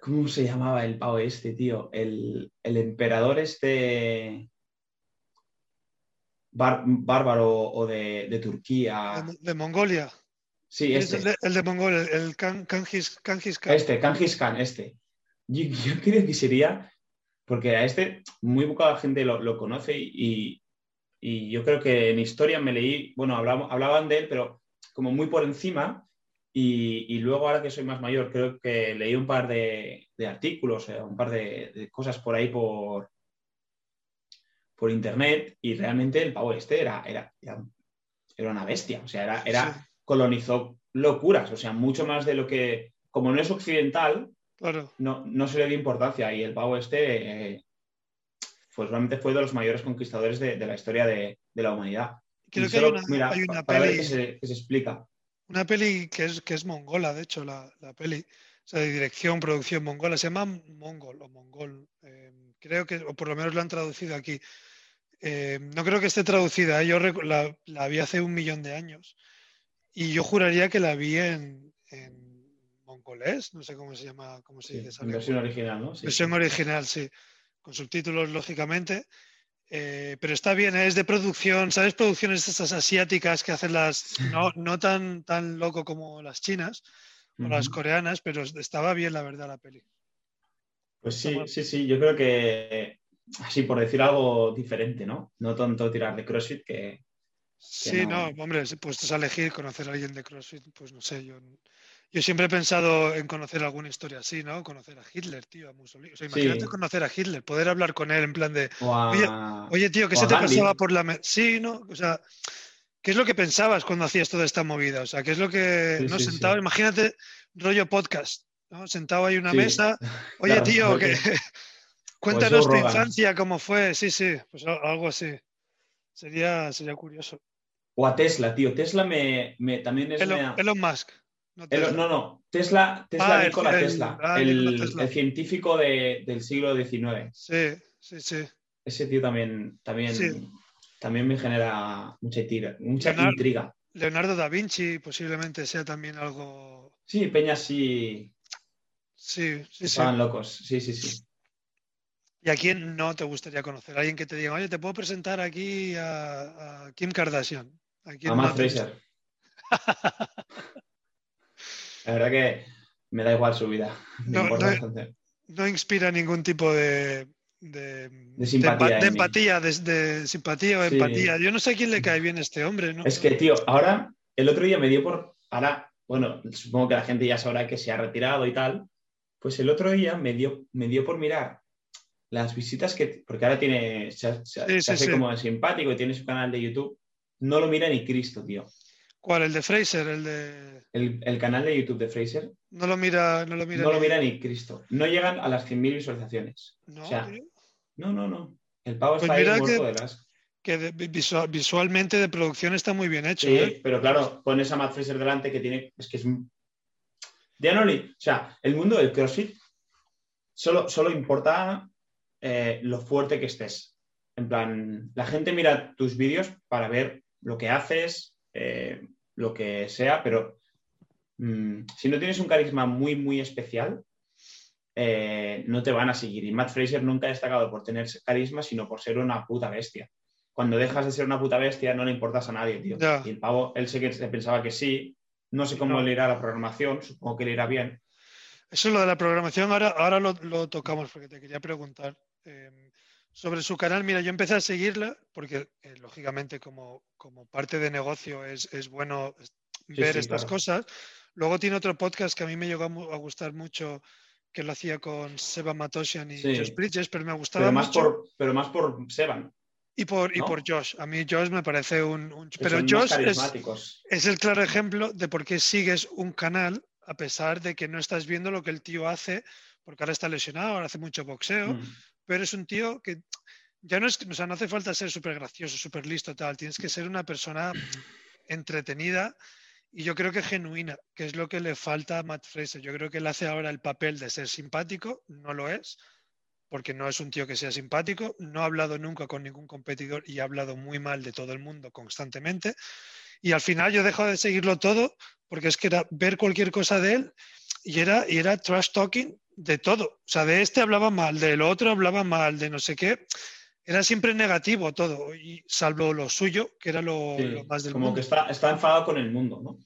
Speaker 1: ¿Cómo se llamaba el pavo este, tío? El, el emperador este bar, bárbaro o de, de Turquía.
Speaker 2: De, Mongolia.
Speaker 1: Sí, este.
Speaker 2: El de, el de Mongolia, el Kangis, Kangis Khan.
Speaker 1: Este, Kangis Khan, este. Yo, yo, creo que sería, porque a este muy poca gente lo, lo conoce y, y, yo creo que en historia me leí, bueno, hablaban, hablaban de él, pero como muy por encima y, y, luego, ahora que soy más mayor, creo que leí un par de, de artículos, eh, un par de, de, cosas por ahí por, por internet, y realmente el pavo este era, era, era una bestia. O sea, era, era colonizó locuras, o sea, mucho más de lo que, como no es occidental,
Speaker 2: claro.
Speaker 1: no, no se le dio importancia. Y el pavo este, eh, pues realmente fue de los mayores conquistadores de, de la historia de, de, la humanidad.
Speaker 2: Creo y que solo, hay una,
Speaker 1: mira,
Speaker 2: hay una
Speaker 1: para
Speaker 2: peli...
Speaker 1: ver que se, que se explica.
Speaker 2: Una peli que es, que es mongola, de hecho, la, la peli, o sea, de dirección, producción mongola, se llama Mongol o Mongol. Eh, creo que, o por lo menos lo han traducido aquí. Eh, no creo que esté traducida, ¿eh? yo la, la, vi hace un millón de años y yo juraría que la vi en, en mongolés, no sé cómo se llama, cómo se dice.
Speaker 1: Sí, versión original, ¿no?
Speaker 2: Sí, versión original, sí, con subtítulos, lógicamente. Eh, pero está bien, ¿eh? es de producción, ¿sabes? Producciones estas asiáticas que hacen las, no, no tan, tan loco como las chinas o uh -huh. las coreanas, pero estaba bien, la verdad, la peli.
Speaker 1: Pues sí, sí, sí, yo creo que así por decir algo diferente, ¿no? No tanto tirar de CrossFit que,
Speaker 2: Sí, no... hombre, si puestes a elegir conocer a alguien de CrossFit, pues no sé, yo, yo siempre he pensado en conocer alguna historia así, ¿no? Conocer a Hitler, tío, a Mussolini. O sea, imagínate conocer a Hitler, poder hablar con él en plan de, oye, tío, ¿qué se te pasaba por la mente? Sí, ¿no? O sea, ¿qué es lo que pensabas cuando hacías toda esta movida? O sea, ¿qué es lo que no sentado? Imagínate rollo podcast, ¿no? Sentado ahí en una mesa, oye, tío, que cuéntanos tu infancia, cómo fue. Sí, sí, pues algo así. Sería, sería curioso.
Speaker 1: O a Tesla, tío. Tesla me, también es.
Speaker 2: Elon, Musk.
Speaker 1: No, no, Tesla, Tesla ah, Nikola Tesla, ah, el, científico del siglo XIX.
Speaker 2: Sí, sí, sí.
Speaker 1: Ese tío también, también, también me genera mucha, mucha intriga.
Speaker 2: Leonardo da Vinci posiblemente sea también algo.
Speaker 1: Sí, Peña sí.
Speaker 2: Sí, sí,
Speaker 1: Estaban locos, sí, sí, sí.
Speaker 2: ¿Y a quién no te gustaría conocer? Alguien que te diga, oye, te puedo presentar aquí a, Kim Kardashian.
Speaker 1: A, Matt Fraser. La verdad que me da igual su vida.
Speaker 2: no, inspira ningún tipo de,
Speaker 1: de, simpatía.
Speaker 2: De, empatía, de, simpatía o empatía. Yo no sé a quién le cae bien este hombre, ¿no?
Speaker 1: Es que, tío, ahora, el otro día me dio por. Ahora, bueno, supongo que la gente ya sabrá que se ha retirado y tal. Pues el otro día me dio, me dio por mirar las visitas que. Porque ahora tiene. Se, hace como simpático y tiene su canal de YouTube. No lo mira ni Cristo, tío.
Speaker 2: ¿Cuál? ¿El de Fraser? ¿El de.?
Speaker 1: El, canal de YouTube de Fraser.
Speaker 2: No lo mira, no lo mira.
Speaker 1: No ni... lo mira ni Cristo. No llegan a las 100.000 visualizaciones. No, no, no, no. El pavo pues está ahí muerto
Speaker 2: que,
Speaker 1: de.
Speaker 2: Que visualmente de producción está muy bien hecho.
Speaker 1: Sí,
Speaker 2: ¿eh?
Speaker 1: pero claro, pones a Matt Fraser delante que tiene. Es que es. Ya no O sea, el mundo del CrossFit solo, solo importa eh, lo fuerte que estés. En plan, la gente mira tus vídeos para ver lo que haces, eh, lo que sea, pero mm, si no tienes un carisma muy, muy especial, eh, no te van a seguir. Y Matt Fraser nunca ha destacado por tener carisma, sino por ser una puta bestia. Cuando dejas de ser una puta bestia, no le importas a nadie, tío. Y el pavo, él sé que pensaba que sí. No sé cómo le irá la programación, supongo que le irá bien.
Speaker 2: Eso es lo de la programación, ahora, ahora lo, tocamos porque te quería preguntar. Em, sobre su canal, mira, yo empecé a seguirla porque, eh, lógicamente, como, como, parte de negocio es, es bueno ver estas cosas. Luego tiene otro podcast que a mí me llegó a, gustar mucho, que lo hacía con Seba Matosian y Josh Bridges, pero me gustaba
Speaker 1: pero más
Speaker 2: mucho.
Speaker 1: Por, pero más por Seban.
Speaker 2: Y por, y por Josh. A mí Josh me parece un... pero Josh es, es, el claro ejemplo de por qué sigues un canal a pesar de que no estás viendo lo que el tío hace, porque ahora está lesionado, ahora hace mucho boxeo, mm pero es un tío que ya no es, o sea, no hace falta ser súper gracioso, súper listo, tal, tienes que ser una persona entretenida y yo creo que genuina, que es lo que le falta a Matt Fraser. Yo creo que él hace ahora el papel de ser simpático, no lo es, porque no es un tío que sea simpático, no ha hablado nunca con ningún competidor y ha hablado muy mal de todo el mundo constantemente. Y al final yo dejo de seguirlo todo porque es que era ver cualquier cosa de él y era, y era trash talking de todo. O sea, de este hablaba mal, del otro hablaba mal, de no sé qué. Era siempre negativo todo, y salvo lo suyo, que era lo, más del
Speaker 1: como
Speaker 2: mundo.
Speaker 1: que está, está enfadado con el mundo, ¿no?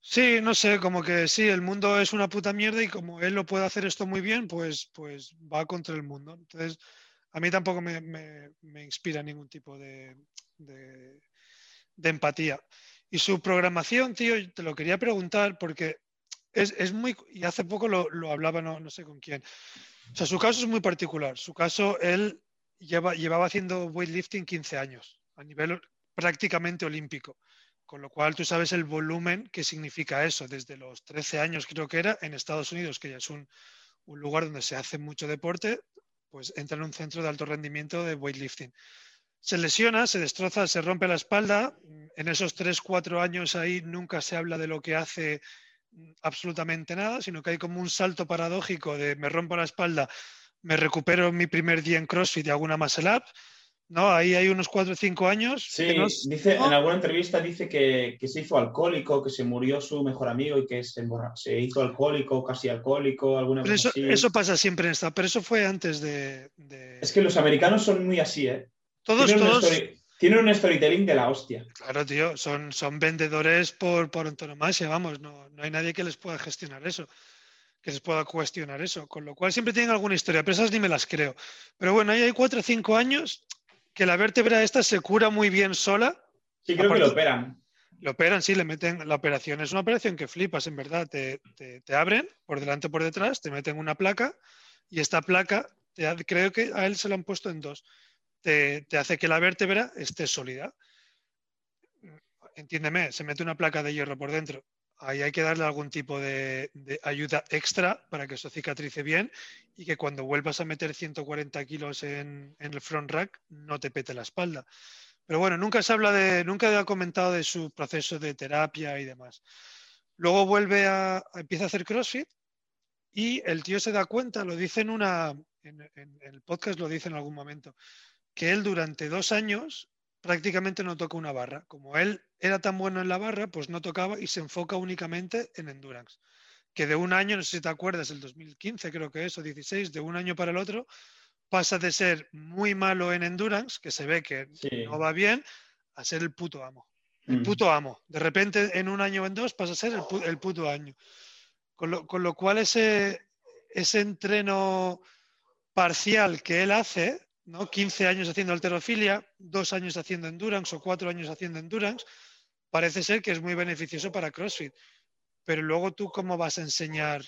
Speaker 2: Sí, no sé, como que sí, el mundo es una puta mierda y como él lo puede hacer esto muy bien, pues, pues va contra el mundo. Entonces, a mí tampoco me, me, inspira ningún tipo de, de, de, empatía. Y su programación, tío, te lo quería preguntar porque es, muy, y hace poco lo, hablaba, no, sé con quién. O sea, su caso es muy particular. Su caso, él lleva, llevaba haciendo weightlifting 15 años, a nivel prácticamente olímpico. Con lo cual tú sabes el volumen que significa eso, desde los 13 años creo que era, en Estados Unidos, que ya es un, un lugar donde se hace mucho deporte, pues entra en un centro de alto rendimiento de weightlifting. Se lesiona, se destroza, se rompe la espalda. En esos 3, 4 años ahí nunca se habla de lo que hace absolutamente nada, sino que hay como un salto paradójico de me rompo la espalda, me recupero mi primer día en CrossFit y hago una muscle up. No, ahí hay unos 4 o 5 años.
Speaker 1: Sí, dice, en alguna entrevista dice que, se hizo alcohólico, que se murió su mejor amigo y que se, se hizo alcohólico, casi alcohólico, alguna
Speaker 2: eso, eso, pasa siempre en esta, pero eso fue antes de,
Speaker 1: Es que los americanos son muy así, ¿eh?
Speaker 2: Todos, todos.
Speaker 1: Tienen un storytelling de la hostia.
Speaker 2: Claro, tío, son, son vendedores por, por antonomasia, vamos, no, no hay nadie que les pueda gestionar eso, que les pueda cuestionar eso, con lo cual siempre tienen alguna historia, pero esas ni me las creo. Pero bueno, ahí hay cuatro o cinco años que la vértebra esta se cura muy bien sola,
Speaker 1: Sí, creo que lo operan.
Speaker 2: Lo operan, sí, le meten. La operación es una operación que flipas, en verdad. Te, te- te abren por delante o por detrás, te meten una placa y esta placa, te creo que a él se lo han puesto en dos. Te, hace que la vértebra esté sólida. Entiéndeme, se mete una placa de hierro por dentro. Ahí hay que darle algún tipo de, ayuda extra para que eso cicatrice bien y que cuando vuelvas a meter 140 kilos en, el front rack no te pete la espalda. Pero bueno, nunca se habla de, nunca ha comentado de su proceso de terapia y demás. Luego vuelve a, empieza a hacer CrossFit y el tío se da cuenta, lo dice en una, en el podcast lo dice en algún momento, que él durante dos años prácticamente no toca una barra. Como él era tan bueno en la barra, pues no tocaba y se enfoca únicamente en endurance. Que de un año, no sé si te acuerdas, el 2015 creo que es, o 16, de un año para el otro, pasa de ser muy malo en endurance, que se ve que
Speaker 1: Sí.
Speaker 2: no va bien, a ser el puto amo. El
Speaker 1: Mm.
Speaker 2: puto amo. De repente, en un año o en dos, pasa a ser el, pu- el puto año. Con lo, con lo cual, ese, ese entreno parcial que él hace, ¿no? 15 años haciendo alterofilia, dos años haciendo endurance o cuatro años haciendo endurance, parece ser que es muy beneficioso para CrossFit. Pero luego tú, ¿cómo vas a enseñar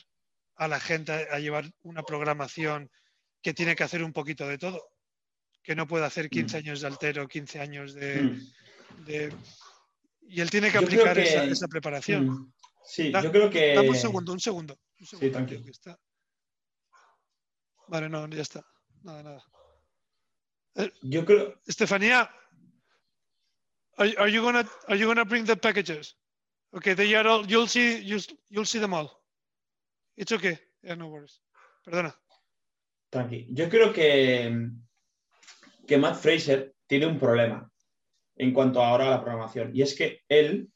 Speaker 2: a la gente a, llevar una programación que tiene que hacer un poquito de todo? Que no puede hacer 15
Speaker 1: Mm.
Speaker 2: años de altero, 15 años de,
Speaker 1: Mm.
Speaker 2: de- y él tiene que
Speaker 1: Yo
Speaker 2: aplicar
Speaker 1: que-
Speaker 2: esa, esa preparación.
Speaker 1: Mm. Sí,
Speaker 2: Da-
Speaker 1: yo creo que.
Speaker 2: Dame un segundo, un segundo. Un segundo,
Speaker 1: tranqui.
Speaker 2: tío, que está. Vale, no, ya está. Nada, nada.
Speaker 1: Yo creo.
Speaker 2: Estefanía, are, are you gonna are you gonna bring the packages? Okay, they are all. You'll see you'll, you'll see them all. It's okay. Yeah, no worries. Perdona.
Speaker 1: Tranqui. Yo creo que, que Matt Fraser tiene un problema en cuanto ahora a la programación. Y es que él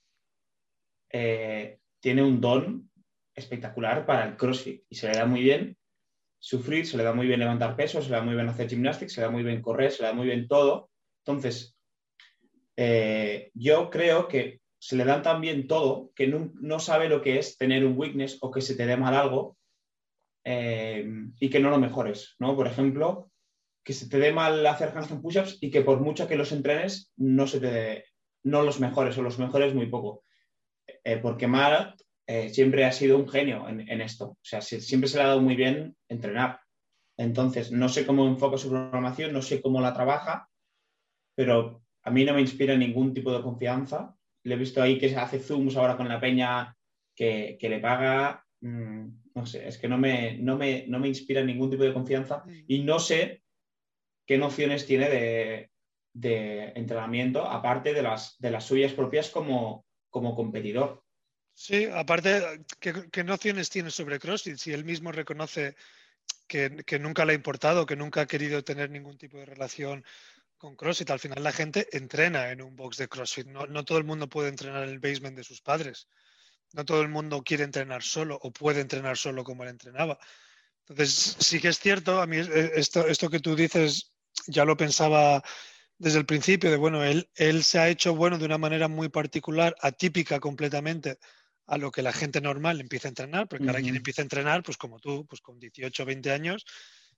Speaker 1: eh, tiene un don espectacular para el CrossFit y se le da muy bien sufrir, se le da muy bien levantar pesos, se le da muy bien hacer gimnastics, se le da muy bien correr, se le da muy bien todo. Entonces, eh, yo creo que se le dan tan bien todo que no, no sabe lo que es tener un weakness o que se te dé mal algo eh, y que no lo mejores, ¿no? Por ejemplo, que se te dé mal hacer handstand push-ups y que por mucho que los entrenes no se te no los mejores o los mejores muy poco. Eh, porque Marat eh, siempre ha sido un genio en, en esto. O sea, se- siempre se le ha dado muy bien entrenar. Entonces, no sé cómo enfoca su programación, no sé cómo la trabaja, pero a mí no me inspira ningún tipo de confianza. Le he visto ahí que se hace zooms ahora con la peña que, que le paga. mm, no sé, es que no me, no, me, no me inspira ningún tipo de confianza y no sé qué nociones tiene de, de entrenamiento, aparte de las, de las suyas propias como, como competidor.
Speaker 2: Sí, aparte, ¿qué, nociones tiene sobre CrossFit? Si él mismo reconoce que, nunca le ha importado, que nunca ha querido tener ningún tipo de relación con CrossFit. Al final la gente entrena en un box de CrossFit. No, todo el mundo puede entrenar en el basement de sus padres. No todo el mundo quiere entrenar solo o puede entrenar solo como él entrenaba. Entonces, sí que es cierto, a mí eh, esto, esto que tú dices ya lo pensaba desde el principio, de bueno, él se ha hecho bueno de una manera muy particular, atípica completamente a lo que la gente normal empieza a entrenar, porque ahora quien empieza a entrenar, pues como tú, pues con 18 o 20 años,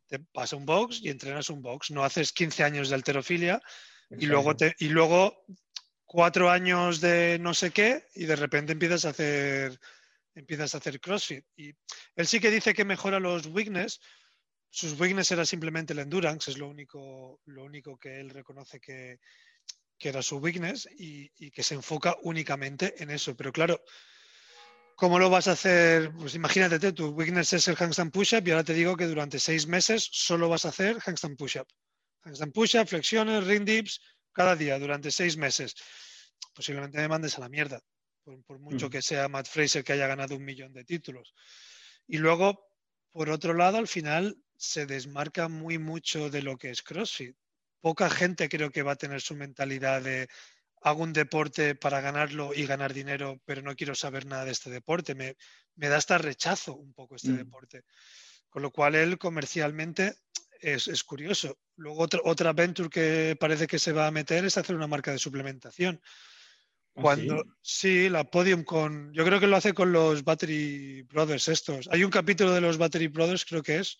Speaker 2: te pasa un box y entrenas un box. No haces 15 años de alterofilia y luego, te, y luego cuatro años de no sé qué y de repente empiezas a hacer empiezas a hacer CrossFit. Y él sí que dice que mejora los weakness. Sus weakness era simplemente el endurance, es lo único, lo único que él reconoce que, que era su weakness y, y que se enfoca únicamente en eso. Pero claro, ¿cómo lo vas a hacer? Pues imagínate, tu weakness es el handstand push-up y ahora te digo que durante seis meses solo vas a hacer handstand push-up. Handstand push-up, flexiones, ring dips, cada día durante seis meses. Posiblemente me mandes a la mierda, por, por mucho
Speaker 1: Mm.
Speaker 2: que sea Matt Fraser que haya ganado un millón de títulos. Y luego, por otro lado, al final se desmarca muy mucho de lo que es CrossFit. Poca gente creo que va a tener su mentalidad de hago un deporte para ganarlo y ganar dinero, pero no quiero saber nada de este deporte. Me, me da hasta rechazo un poco este
Speaker 1: Mm.
Speaker 2: deporte. Con lo cual él comercialmente es, es curioso. Luego otra, otra venture que parece que se va a meter es hacer una marca de suplementación.
Speaker 1: ¿Ah,
Speaker 2: Cuando
Speaker 1: sí?
Speaker 2: sí, la Podium con. Yo creo que lo hace con los Battery Brothers estos. Hay un capítulo de los Battery Brothers, creo que es,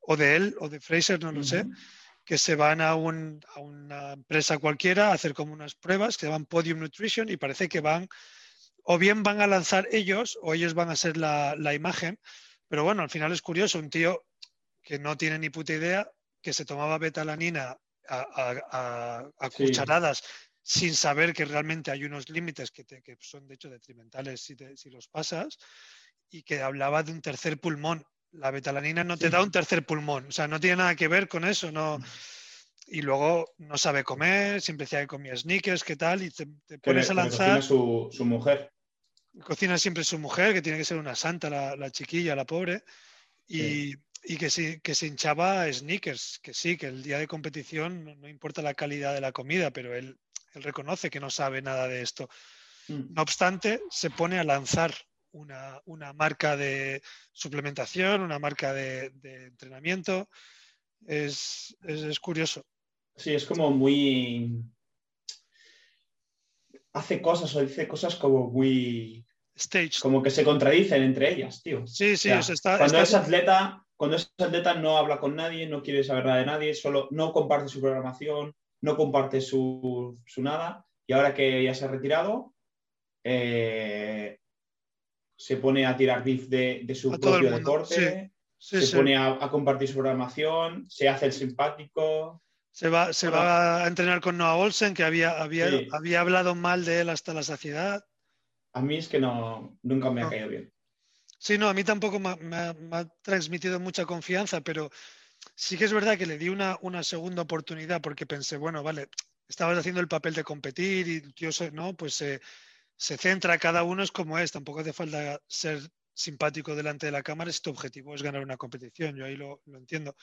Speaker 2: o de él, o de Fraser, no lo sé. Que se van a, un- a una empresa cualquiera a hacer como unas pruebas que se llaman Podium Nutrition y parece que van, o bien van a lanzar ellos o ellos van a ser la, la imagen. Pero bueno, al final es curioso, un tío que no tiene ni puta idea, que se tomaba betalanina a, a- a- a
Speaker 1: Sí.
Speaker 2: cucharadas sin saber que realmente hay unos límites que, te- que son de hecho detrimentales si, te- si los pasas, y que hablaba de un tercer pulmón. La betalanina no te
Speaker 1: Sí.
Speaker 2: da un tercer pulmón, o sea, no tiene nada que ver con eso, no. Y luego no sabe comer, siempre decía que comía sneakers, qué tal, y te, te pones a lanzar.
Speaker 1: su, su mujer.
Speaker 2: Cocina siempre su mujer, que tiene que ser una santa, la, la chiquilla, la pobre, y, y que, se, que se hinchaba sneakers, que sí, que el día de competición no, no importa la calidad de la comida, pero él, él reconoce que no sabe nada de esto.
Speaker 1: Mm.
Speaker 2: No obstante, se pone a lanzar una, una marca de suplementación, una marca de, de entrenamiento. Es, es- es curioso.
Speaker 1: Sí, es como muy. Hace cosas o dice cosas como muy.
Speaker 2: Stage.
Speaker 1: como que se contradicen entre ellas, tío.
Speaker 2: Sí, sí,
Speaker 1: O sea,
Speaker 2: o sea, está,
Speaker 1: cuando
Speaker 2: está-
Speaker 1: es atleta, cuando es atleta no habla con nadie, no quiere saber nada de nadie, solo no comparte su programación, no comparte su, su nada. Y ahora que ya se ha retirado, eh, se pone a tirar beef de, de su
Speaker 2: A
Speaker 1: propio deporte,
Speaker 2: sí,
Speaker 1: se
Speaker 2: sí.
Speaker 1: pone a, a compartir su programación, se hace el simpático.
Speaker 2: Se va, se
Speaker 1: Bueno.
Speaker 2: va a entrenar con Noah Olsen, que había, había, había hablado mal de él hasta la saciedad.
Speaker 1: A mí es que no, nunca me ha caído bien.
Speaker 2: Sí, no, a mí tampoco me ha, me ha- me ha transmitido mucha confianza, pero sí que es verdad que le di una, una segunda oportunidad porque pensé, bueno, vale, estabas haciendo el papel de competir y tío, se- ¿no? Pues se, se centra, cada uno es como es, tampoco hace falta ser simpático delante de la cámara si tu objetivo es ganar una competición, yo ahí lo, lo entiendo.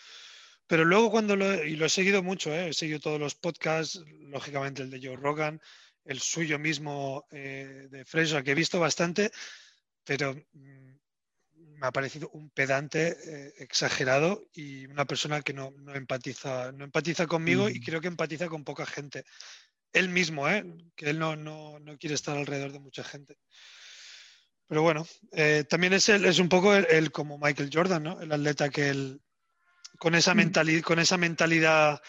Speaker 2: Pero luego cuando lo, he- y lo he seguido mucho, ¿eh? he seguido todos los podcasts, lógicamente el de Joe Rogan, el suyo mismo eh, de Fraser, que he visto bastante, pero mm, me ha parecido un pedante eh, exagerado y una persona que no, no empatiza, no empatiza conmigo y
Speaker 1: Mm.
Speaker 2: creo que empatiza con poca gente. Él mismo, ¿eh? que él no, no, no quiere estar alrededor de mucha gente. Pero bueno, eh, también es, el- es un poco el, el como Michael Jordan, ¿no? El atleta que él, con esa,
Speaker 1: Mm.
Speaker 2: mentalidad, con esa mentalidad,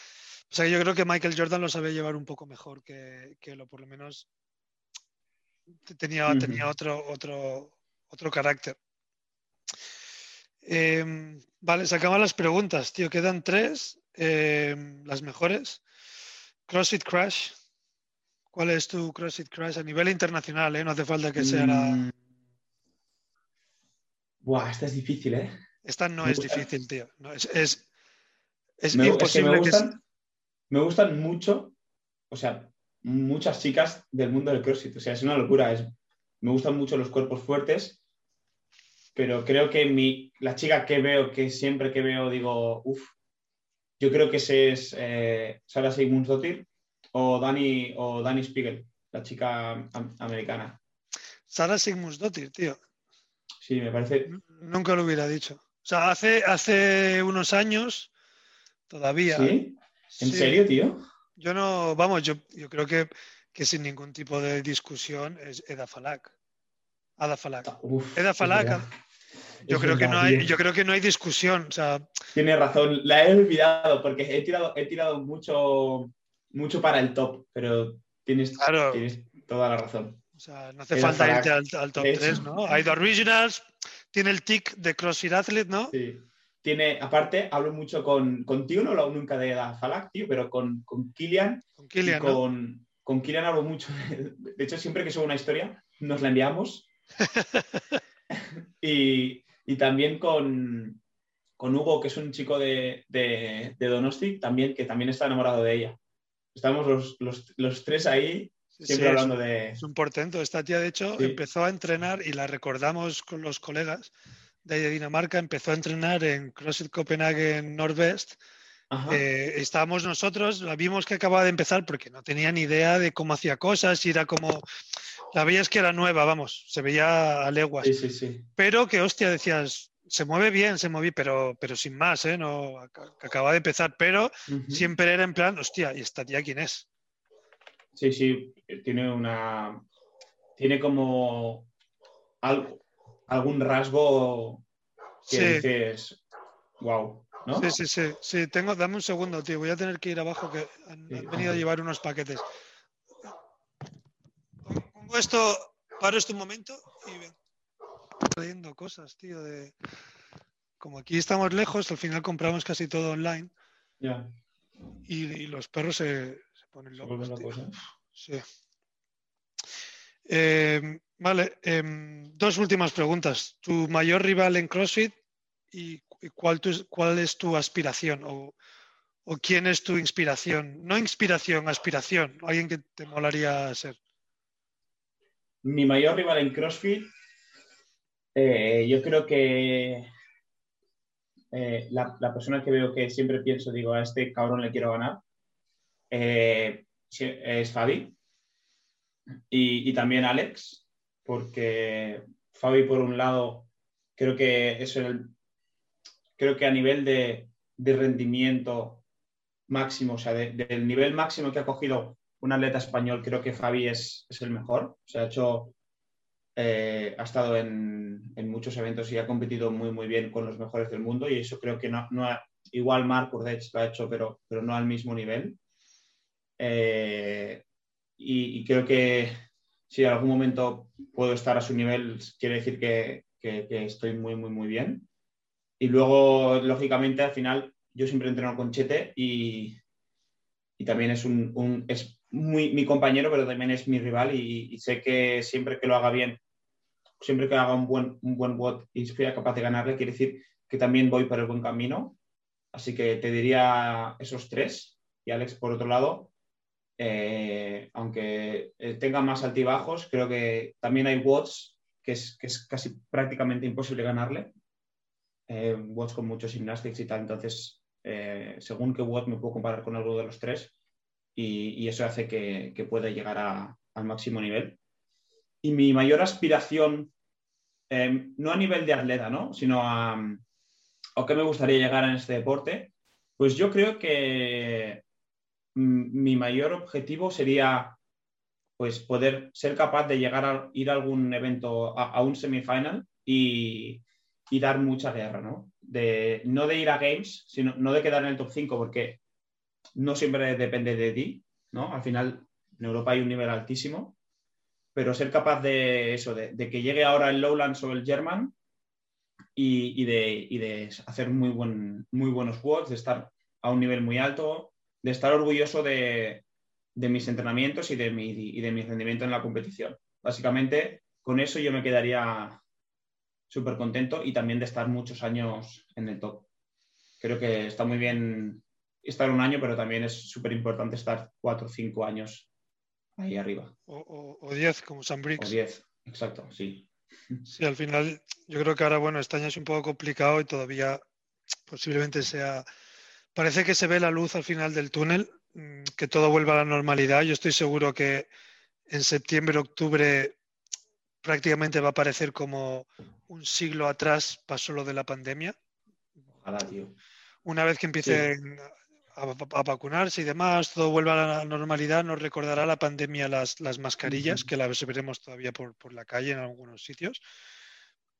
Speaker 2: o sea, yo creo que Michael Jordan lo sabe llevar un poco mejor que, que él, o por lo menos tenía, tenía otro, otro, otro carácter. Eh, vale, se acaban las preguntas, tío. Quedan tres, eh, las mejores. CrossFit Crash. ¿Cuál es tu CrossFit Crash a nivel internacional? eh? No hace falta que sea la...
Speaker 1: Mm. Buah, esta es difícil, ¿eh?
Speaker 2: Esta no
Speaker 1: me
Speaker 2: es
Speaker 1: gusta-
Speaker 2: difícil, tío. No, es, es, es
Speaker 1: Me- es que me
Speaker 2: imposible que,
Speaker 1: gustan, me gustan mucho, o sea, muchas chicas del mundo del CrossFit. O sea, es una locura. Es, me gustan mucho los cuerpos fuertes, pero creo que mi, la chica que veo, que siempre que veo digo, uff, yo creo que ese es eh, Sara Sigmundsdottir o Dani, o Dani Spiegel, la chica am- americana.
Speaker 2: Sara Sigmundsdottir, tío.
Speaker 1: Sí, me parece.
Speaker 2: Nunca lo hubiera dicho. O sea, hace, hace unos años, todavía.
Speaker 1: ¿Sí? ¿En
Speaker 2: sí,
Speaker 1: serio, tío?
Speaker 2: Yo no, vamos, yo, yo creo que, que sin ningún tipo de discusión es Eda Falak. Ada Falak.
Speaker 1: Uf,
Speaker 2: Eda Falak. Yo
Speaker 1: Es
Speaker 2: creo que no hay,
Speaker 1: tío.
Speaker 2: yo creo que no hay discusión. O sea,
Speaker 1: Tienes razón, la he olvidado porque he tirado, he tirado mucho, mucho para el top, pero tienes,
Speaker 2: Claro.
Speaker 1: tienes toda la razón.
Speaker 2: o sea, no hace falta irte al, al top
Speaker 1: de hecho.
Speaker 2: 3, ¿no? Ha ido Originals, tiene el tic de CrossFit Athlete, ¿no?
Speaker 1: Sí. Tiene, aparte, hablo mucho con, contigo, no hablo nunca de Eda Falak, tío, pero con, con Kilian,
Speaker 2: Con Kilian, ¿no?
Speaker 1: con, con Kilian hablo mucho. De hecho, siempre que subo una historia, nos la enviamos. y, y también con, con Hugo, que es un chico de, de, de Donosti, también, que también está enamorado de ella. Estamos los, los, los tres ahí, siempre
Speaker 2: sí, es-
Speaker 1: hablando de...
Speaker 2: Es un portento. Esta tía, de hecho,
Speaker 1: Sí.
Speaker 2: empezó a entrenar y la recordamos con los colegas de Dinamarca. Empezó a entrenar en CrossFit Copenhagen Northwest.
Speaker 1: Ajá.
Speaker 2: Eh, estábamos nosotros, la vimos que acababa de empezar porque no tenía ni idea de cómo hacía cosas y era como. La veías que era nueva, vamos, se veía a leguas.
Speaker 1: sí, sí, sí.
Speaker 2: Pero que, hostia, decías, se mueve bien, se mueve, pero, pero sin más, ¿eh? No, acaba de empezar. Pero siempre era en plan, hostia, ¿y esta tía quién es?
Speaker 1: Sí, sí, tiene una. Tiene como algo, algún rasgo que
Speaker 2: Sí.
Speaker 1: dices, wow. ¿no?
Speaker 2: Sí, sí, sí, sí. Tengo, dame un segundo, tío. Voy a tener que ir abajo que han,
Speaker 1: Sí,
Speaker 2: han venido a llevar unos paquetes. Pongo esto, paro esto un momento y ven. Trayendo cosas, tío, de. Como aquí estamos lejos, al final compramos casi todo online
Speaker 1: Ya,
Speaker 2: y, y los perros se, se ponen locos. tío.
Speaker 1: ¿eh?
Speaker 2: Sí. Eh, vale, em, dos últimas preguntas. ¿Tu mayor rival en CrossFit y, y cuál, tu- cuál es tu aspiración? O, o quién es tu inspiración? No inspiración, aspiración. Alguien que te molaría ser.
Speaker 1: Mi mayor rival en CrossFit, eh, yo creo que eh, la, la persona que veo que siempre pienso, digo, a este cabrón le quiero ganar, eh, es Fabi. Y, también Alex, porque Fabi, por un lado, creo que es el, creo que a nivel de, de rendimiento máximo, o sea, de- del nivel máximo que ha cogido un atleta español, creo que Fabi es, es el mejor. O sea, ha hecho, eh, ha estado en, en muchos eventos y ha competido muy, muy bien con los mejores del mundo y eso creo que no, no ha- igual Mark Urdech lo ha hecho, pero, pero no al mismo nivel. Eh, y, y creo que si en algún momento puedo estar a su nivel, quiere decir que, que- que estoy muy, muy, muy bien. Y luego, lógicamente, al final, yo siempre entreno con Chete y, y también es un, un- es muy mi compañero, pero también es mi rival y, y sé que siempre que lo haga bien, siempre que haga un buen, un buen WOD y sea capaz de ganarle, quiere decir que también voy por el buen camino. Así que te diría esos tres. Y Alex, por otro lado, eh, aunque eh, tenga más altibajos, creo que también hay WODs que es, que es casi prácticamente imposible ganarle. Eh, WODs con muchos gymnastics y tal. Entonces, eh, según qué WOD me puedo comparar con alguno de los tres y, y eso hace que, que pueda llegar a- al máximo nivel. Y mi mayor aspiración, eh, no a nivel de atleta, ¿no? sino a, a qué me gustaría llegar en este deporte, pues yo creo que mm, mi mayor objetivo sería pues poder ser capaz de llegar a ir a algún evento, a, un semifinal y, y dar mucha guerra, ¿no? De, no de ir a Games, sino no de quedar en el top 5, porque no siempre depende de ti, ¿no? Al final, en Europa hay un nivel altísimo, pero ser capaz de eso, de, que llegue ahora el Lowlands o el German y, de, hacer muy, buen, muy buenos WODs, de estar a un nivel muy alto, de estar orgulloso de, de mis entrenamientos y de, mi, y de mi rendimiento en la competición. Básicamente, con eso yo me quedaría súper contento y también de estar muchos años en el top. Creo que está muy bien estar un año, pero también es súper importante estar cuatro o cinco años ahí arriba.
Speaker 2: O, o- o 10, como Sam
Speaker 1: O
Speaker 2: Briggs.
Speaker 1: diez, exacto, sí.
Speaker 2: Sí, al final yo creo que ahora, bueno, este año es un poco complicado y todavía posiblemente sea... Parece que se ve la luz al final del túnel, mm, que todo vuelva a la normalidad. Yo estoy seguro que en septiembre, octubre prácticamente va a parecer como un siglo atrás pasó lo de la pandemia.
Speaker 1: Ojalá, tío.
Speaker 2: Una vez que empiecen a, a vacunarse y demás, todo vuelva a la normalidad, nos recordará la pandemia las, las mascarillas,
Speaker 1: Ujú.
Speaker 2: que las veremos todavía por, por la calle en algunos sitios.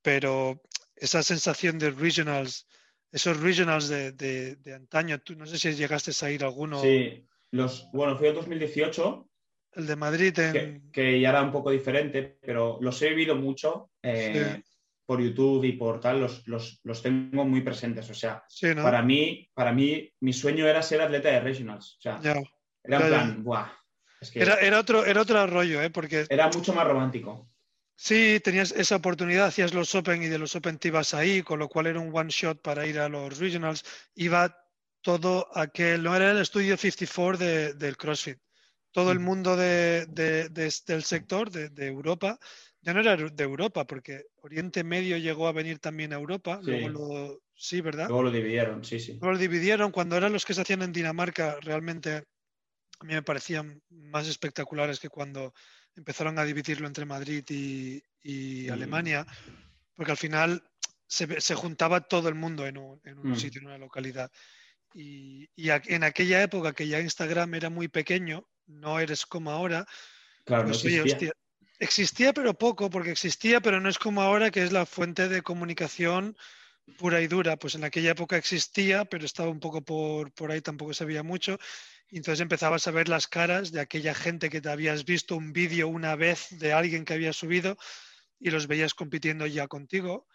Speaker 2: Pero esa sensación de regionals, esos regionals de, de- de antaño, tú no sé si llegaste a ir alguno,
Speaker 1: Sí, los, bueno, fui al 2018,
Speaker 2: el de Madrid
Speaker 1: que,
Speaker 2: en...
Speaker 1: que ya era un poco diferente, pero los he vivido mucho eh,
Speaker 2: Sí.
Speaker 1: Por YouTube y por tal, los, los, los tengo muy presentes. O sea,
Speaker 2: Sí, ¿no?
Speaker 1: para mí, para mí, mi sueño era ser atleta de regionals. O sea,
Speaker 2: Ya.
Speaker 1: era
Speaker 2: ya, ya.
Speaker 1: plan, buah, es que
Speaker 2: Era, era otro, era otro rollo, ¿eh? Porque
Speaker 1: era mucho más romántico.
Speaker 2: Sí, tenías esa oportunidad, hacías los Open y de los Open te ibas ahí, con lo cual era un one shot para ir a los regionals. Iba todo aquel, no era el estudio 54 de- del CrossFit. Todo el
Speaker 1: Mm.
Speaker 2: mundo de- de- de- del sector de Europa, ya no era de Europa, porque Oriente Medio llegó a venir también a Europa,
Speaker 1: Sí.
Speaker 2: luego lo, sí, ¿verdad?
Speaker 1: Luego lo dividieron, sí, sí.
Speaker 2: Luego lo dividieron, cuando eran los que se hacían en Dinamarca, realmente a mí me parecían más espectaculares que cuando empezaron a dividirlo entre Madrid y, y
Speaker 1: Mm.
Speaker 2: Alemania, porque al final se, juntaba todo el mundo en un, en un
Speaker 1: Mm.
Speaker 2: sitio, en una localidad. Y, y a- en aquella época que ya Instagram era muy pequeño, no eres como ahora,
Speaker 1: Claro, no
Speaker 2: pues oye,
Speaker 1: existía.
Speaker 2: hostia, existía pero poco, porque existía, pero no es como ahora que es la fuente de comunicación pura y dura, pues en aquella época existía, pero estaba un poco por, por ahí, tampoco se veía mucho. Y entonces empezabas a ver las caras de aquella gente que te habías visto un vídeo una vez de alguien que había subido y los veías compitiendo ya contigo,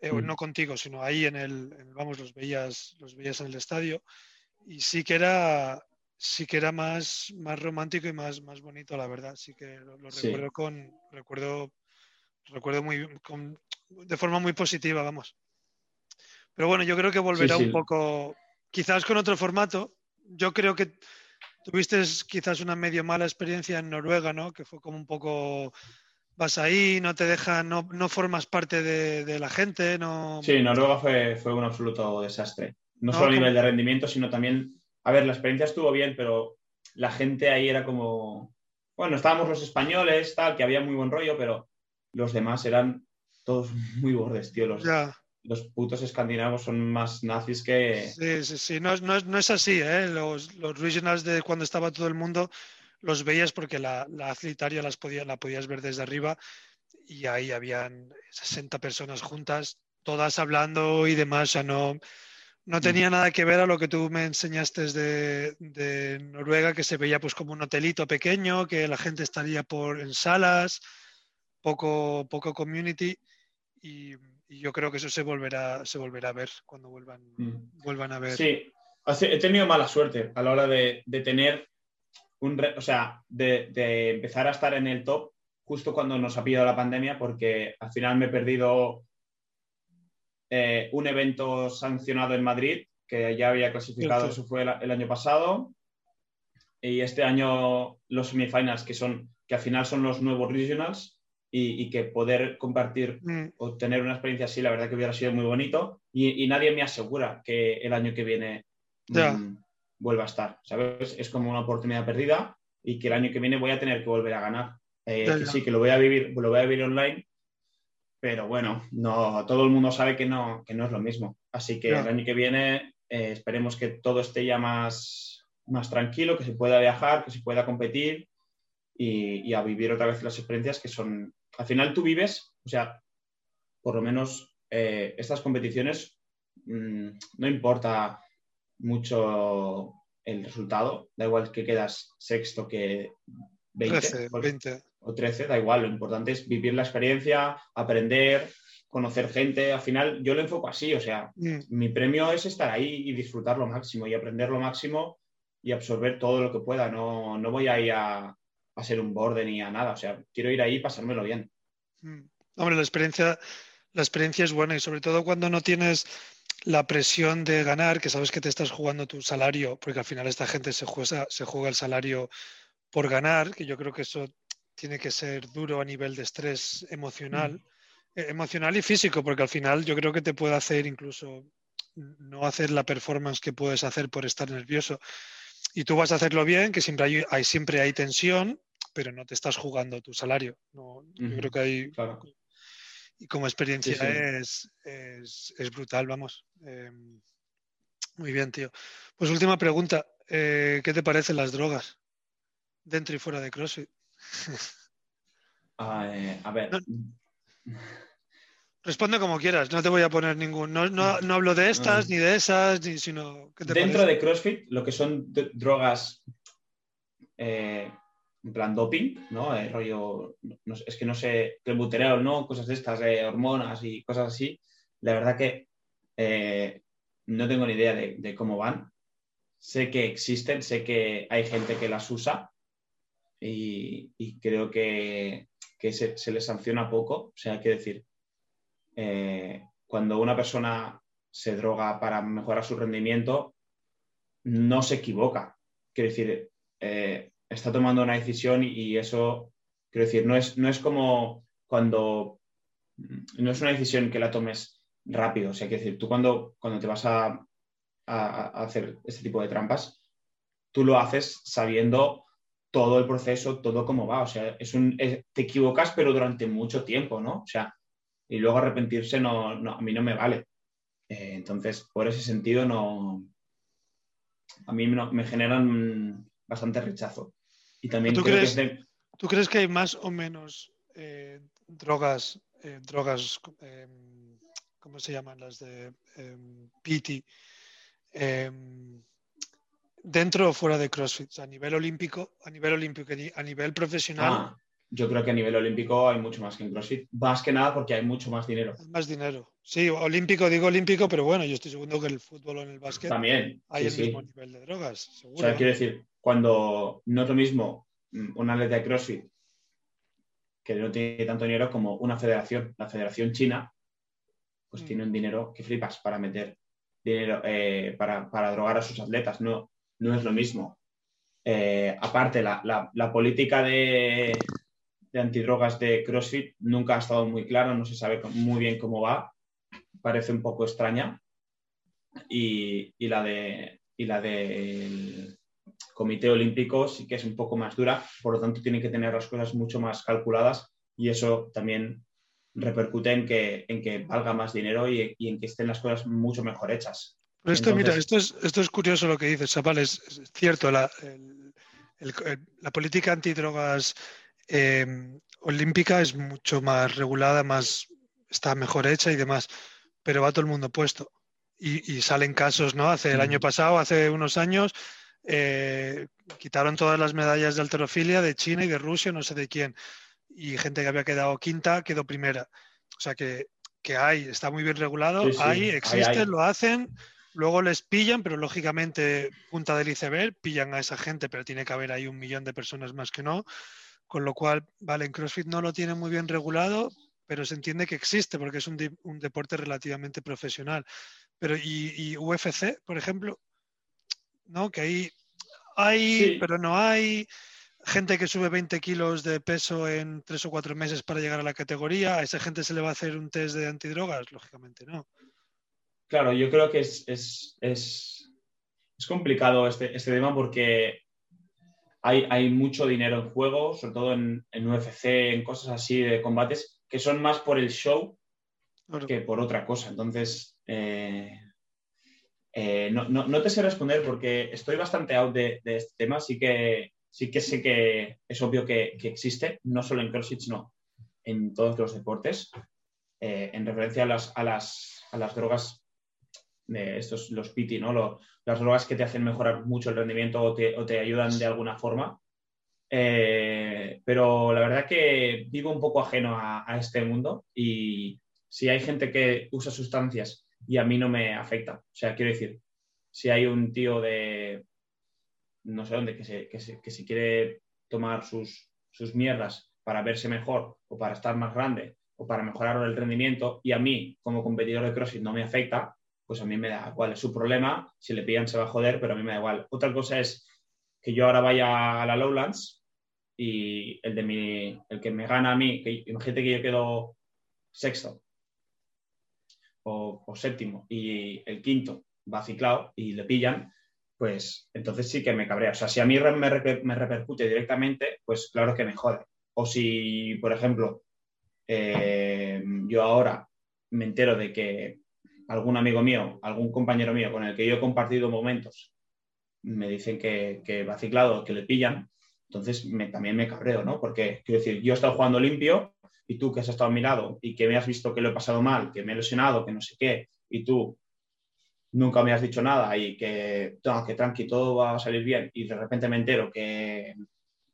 Speaker 2: eh,
Speaker 1: Mm.
Speaker 2: no contigo, sino ahí en el, en- vamos, los veías, los veías en el estadio. Y sí que era, sí que era más, más romántico y más, más bonito, la verdad. Sí que lo, lo
Speaker 1: Sí.
Speaker 2: recuerdo con, recuerdo, recuerdo muy, con- de forma muy positiva, vamos. Pero bueno, yo creo que volverá
Speaker 1: sí.
Speaker 2: un poco, quizás con otro formato. Yo creo que tuviste quizás una medio mala experiencia en Noruega, ¿no? Que fue como un poco, vas ahí, no te dejan, no, no formas parte de, de la gente, no...
Speaker 1: Sí, Noruega fue, fue un absoluto desastre. No
Speaker 2: No,
Speaker 1: solo a nivel de rendimiento, sino también. A ver, la experiencia estuvo bien, pero la gente ahí era como. Bueno, estábamos los españoles, tal, que había muy buen rollo, pero los demás eran todos muy bordes, tío. Los,
Speaker 2: Ya,
Speaker 1: los putos escandinavos son más nazis que.
Speaker 2: sí, sí, sí, no, no, es- no es así, ¿eh? Los, los regionals de cuando estaba todo el mundo los veías porque la, la las podía, la podías ver desde arriba y ahí habían 60 personas juntas, todas hablando y demás, o sea, no, no tenía nada que ver a lo que tú me enseñaste de, de Noruega, que se veía pues como un hotelito pequeño, que la gente estaría por en salas, poco, poco community y, y yo creo que eso se volverá, se volverá a ver cuando vuelvan,
Speaker 1: Mm.
Speaker 2: vuelvan a ver.
Speaker 1: Sí, he tenido mala suerte a la hora de, de tener un. re- o sea, de, de empezar a estar en el top justo cuando nos ha pillado la pandemia, porque al final me he perdido eh, un evento sancionado en Madrid, que ya había clasificado,
Speaker 2: Cierto.
Speaker 1: eso fue el, el año pasado. Y este año los semifinals, que son, que al final son los nuevos regionals, y, y que poder compartir
Speaker 2: Mm,
Speaker 1: o tener una experiencia así, la verdad que hubiera sido muy bonito. Y, y nadie me asegura que el año que viene mm, vuelva a estar, ¿sabes? Es como una oportunidad perdida y que el año que viene voy a tener que volver a ganar. Eh, que sí, que lo voy a vivir, lo voy a vivir online, pero bueno, no, todo el mundo sabe que no, que no es lo mismo. Así que el año que viene eh, esperemos que todo esté ya más, más tranquilo, que se pueda viajar, que se pueda competir y, y a vivir otra vez las experiencias que son... Al final tú vives, o sea, por lo menos eh, estas competiciones mm, no importa mucho el resultado, da igual que quedas sexto que 20
Speaker 2: 13,
Speaker 1: porque-
Speaker 2: 20.
Speaker 1: O 13, da igual, lo importante es vivir la experiencia, aprender, conocer gente, al final yo lo enfoco así, o sea,
Speaker 2: Mm,
Speaker 1: mi premio es estar ahí y disfrutar lo máximo y aprender lo máximo y absorber todo lo que pueda, no, no voy a ir a, a ser un borde ni a nada, o sea, quiero ir ahí y pasármelo bien.
Speaker 2: mm. Hombre, la experiencia, la experiencia es buena y sobre todo cuando no tienes la presión de ganar, que sabes que te estás jugando tu salario, porque al final esta gente se juega, se juega el salario por ganar, que yo creo que eso tiene que ser duro a nivel de estrés emocional, eh, emocional y físico, porque al final yo creo que te puede hacer incluso no hacer la performance que puedes hacer por estar nervioso. Y tú vas a hacerlo bien, que siempre hay, hay- siempre hay tensión, pero no te estás jugando tu salario. No, yo creo que hay,
Speaker 1: Claro.
Speaker 2: y como experiencia
Speaker 1: Sí, sí.
Speaker 2: Es, es, es brutal, vamos. Eh, muy bien, tío. Pues última pregunta. eh, ¿Qué te parecen las drogas? Dentro y fuera de CrossFit.
Speaker 1: Ah, eh, a ver,
Speaker 2: Responde como quieras, no te voy a poner ningún. No, no, no hablo de estas
Speaker 1: Ah.
Speaker 2: ni de esas, ni, sino. ¿qué te
Speaker 1: dentro
Speaker 2: parece?
Speaker 1: de CrossFit, lo que son drogas eh, en plan doping, ¿no? Eh, rollo, es que no sé, clenbuterol, ¿no? Cosas de estas, hormonas y cosas así. La verdad que no tengo ni idea de, de cómo van. Sé que existen, sé que hay gente que las usa y, creo que, que se, se les sanciona poco. O sea, hay que decir, eh, cuando una persona se droga para mejorar su rendimiento, no se equivoca. Quiero decir, eh, está tomando una decisión y, eso, quiero decir, no es, no es como cuando, no es una decisión que la tomes rápido. O sea, quiero decir, tú cuando, cuando te vas a- a hacer este tipo de trampas, tú lo haces sabiendo todo el proceso, todo cómo va. O sea, es un, es- te equivocas, pero durante mucho tiempo, ¿no? O sea, y luego arrepentirse no, no- a mí no me vale. Eh, entonces, por ese sentido, no. A mí no- me generan bastante rechazo. Y también
Speaker 2: ¿Tú
Speaker 1: creo
Speaker 2: crees-
Speaker 1: que de-
Speaker 2: ¿Tú crees que hay más o menos eh, drogas, eh, drogas, eh, ¿cómo se llaman? Las de em, PT. em, dentro o fuera de CrossFit, O sea, a nivel olímpico, a nivel olímpico, a nivel profesional,
Speaker 1: Ah, yo creo que a nivel olímpico hay mucho más que en CrossFit. Más que nada porque hay mucho más dinero.
Speaker 2: hay más dinero. Sí, olímpico, digo olímpico, pero bueno, yo estoy seguro que el fútbol o en el básquet
Speaker 1: También.
Speaker 2: hay
Speaker 1: sí,
Speaker 2: el
Speaker 1: sí.
Speaker 2: mismo nivel de drogas,
Speaker 1: O sea, quiero decir, cuando no es lo mismo mm, un atleta de CrossFit que no tiene tanto dinero como una federación. La federación china, pues
Speaker 2: Mm.
Speaker 1: tiene un dinero que flipas para meter dinero eh, para, para drogar a sus atletas. No, no es lo mismo. Eh, aparte, la, política de, antidrogas de CrossFit nunca ha estado muy clara, no se sabe muy bien cómo va. Parece un poco extraña. Y, la de del Comité Olímpico sí que es un poco más dura, por lo tanto tienen que tener las cosas mucho más calculadas y eso también repercute en que, en que valga más dinero y en que estén las cosas mucho mejor hechas.
Speaker 2: Pero esto, mira,
Speaker 1: Entonces-
Speaker 2: esto es, esto es curioso lo que dices, Chaval, es, es cierto, la, el- el- el- la política antidrogas eh, olímpica es mucho más regulada, más está mejor hecha y demás, pero va todo el mundo puesto. Y, y salen casos, ¿no? Hace el año
Speaker 1: Ujú.
Speaker 2: pasado, hace unos años, eh, quitaron todas las medallas de alterofilia de China y de Rusia, no sé de quién, y gente que había quedado quinta quedó primera. O sea que, que hay, está muy bien regulado,
Speaker 1: Sí, sí,
Speaker 2: hay,
Speaker 1: hay,
Speaker 2: existe,
Speaker 1: hay.
Speaker 2: lo hacen, luego les pillan, pero lógicamente, punta del iceberg, pillan a esa gente, pero tiene que haber ahí un millón de personas más que no. Con lo cual, vale, en CrossFit no lo tiene muy bien regulado, pero se entiende que existe porque es un, deporte relativamente profesional. Pero, y, y UFC, por ejemplo, ¿no? Que ahí hay,
Speaker 1: Sí.
Speaker 2: pero no hay. Gente que sube 20 kilos de peso en tres o cuatro meses para llegar a la categoría, ¿a esa gente se le va a hacer un test de antidrogas? Lógicamente no.
Speaker 1: Claro, yo creo que es, es, es, es complicado este, este tema porque hay, hay mucho dinero en juego, sobre todo en, en UFC, en cosas así de combates, que son más por el show
Speaker 2: Claro.
Speaker 1: que por otra cosa. Entonces, eh, eh, no, no- no te sé responder porque estoy bastante out de, de este tema. Sí que, sí que sé que es obvio que, que existe, no solo en CrossFit, sino en todos los deportes, eh, en referencia a las, a las, a las drogas de estos, los PT, ¿no? Lo- las drogas que te hacen mejorar mucho el rendimiento o te, o te ayudan de alguna forma. Eh, pero la verdad que vivo un poco ajeno a, a este mundo y si hay gente que usa sustancias y a mí no me afecta, o sea, quiero decir, si hay un tío de no sé dónde que se, que se, que se quiere tomar sus, sus mierdas para verse mejor o para estar más grande o para mejorar el rendimiento y a mí como competidor de CrossFit no me afecta, pues a mí me da igual, es su problema, si le pillan se va a joder, pero a mí me da igual. Otra cosa es que yo ahora vaya a la Lowlands y el de el que me gana a mí, que imagínate que yo quedo sexto o, séptimo y el quinto va ciclado y le pillan, pues entonces sí que me cabrea. O sea, si a mí me, me repercute directamente, pues claro que me jode. O si, por ejemplo, eh, yo ahora me entero de que algún amigo mío, algún compañero mío con el que yo he compartido momentos, me dicen que, que va ciclado, que le pillan, entonces me- también me cabreo, ¿no? Porque, quiero decir, yo he estado jugando limpio y tú que has estado a mi lado y que me has visto que lo he pasado mal, que me he lesionado, que no sé qué, y tú nunca me has dicho nada y que, no, que tranqui, todo va a salir bien, y de repente me entero que,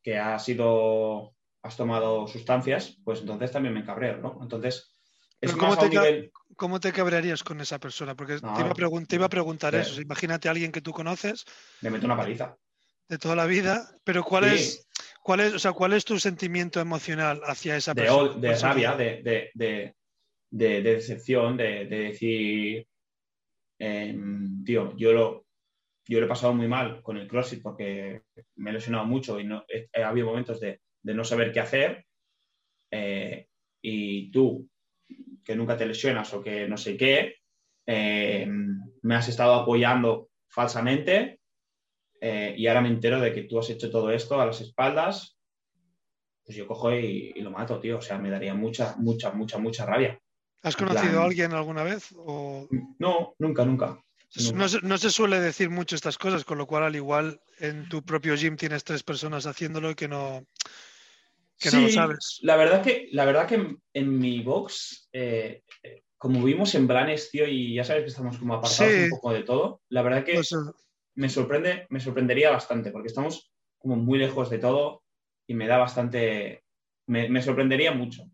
Speaker 1: que has sido, has tomado sustancias, pues entonces también me cabreo, ¿no? Entonces, es
Speaker 2: Pero ¿cómo
Speaker 1: más a un nivel...
Speaker 2: ¿Cómo te cabrearías con esa persona? Porque
Speaker 1: No,
Speaker 2: te, iba a pregun- te iba a preguntar
Speaker 1: sí.
Speaker 2: eso. Imagínate a alguien que tú conoces
Speaker 1: Me meto una paliza.
Speaker 2: de toda la vida, pero ¿cuál
Speaker 1: Sí.
Speaker 2: es, cuál es, o sea, cuál es tu sentimiento emocional hacia esa
Speaker 1: de,
Speaker 2: persona?
Speaker 1: de
Speaker 2: ¿Cuál sería?
Speaker 1: rabia, de, de- de- de- de decepción, de, de decir, em, tío, yo lo, yo lo he pasado muy mal con el CrossFit porque me he lesionado mucho y no, he, he habido momentos de, de no saber qué hacer. eh, y tú, que nunca te lesionas o que no sé qué, em, me has estado apoyando falsamente eh, y ahora me entero de que tú has hecho todo esto a las espaldas pues yo cojo y, y lo mato, tío. O sea, me daría mucha, mucha, mucha, mucha rabia.
Speaker 2: ¿Has conocido
Speaker 1: plan-
Speaker 2: a alguien alguna vez? O...
Speaker 1: No, nunca, nunca.
Speaker 2: No, se, no se suele decir mucho estas cosas, con lo cual al igual en tu propio gym tienes tres personas haciéndolo y que no, que no lo
Speaker 1: Sí,
Speaker 2: sabes.
Speaker 1: La verdad que, la verdad que en, en mi box, eh, como vimos en Blanes, tío, y ya sabes que estamos como apartados
Speaker 2: Sí.
Speaker 1: un poco de todo, la verdad que
Speaker 2: Pues, eh,
Speaker 1: me sorprende, me sorprendería bastante, porque estamos como muy lejos de todo y me da bastante, me, me sorprendería mucho.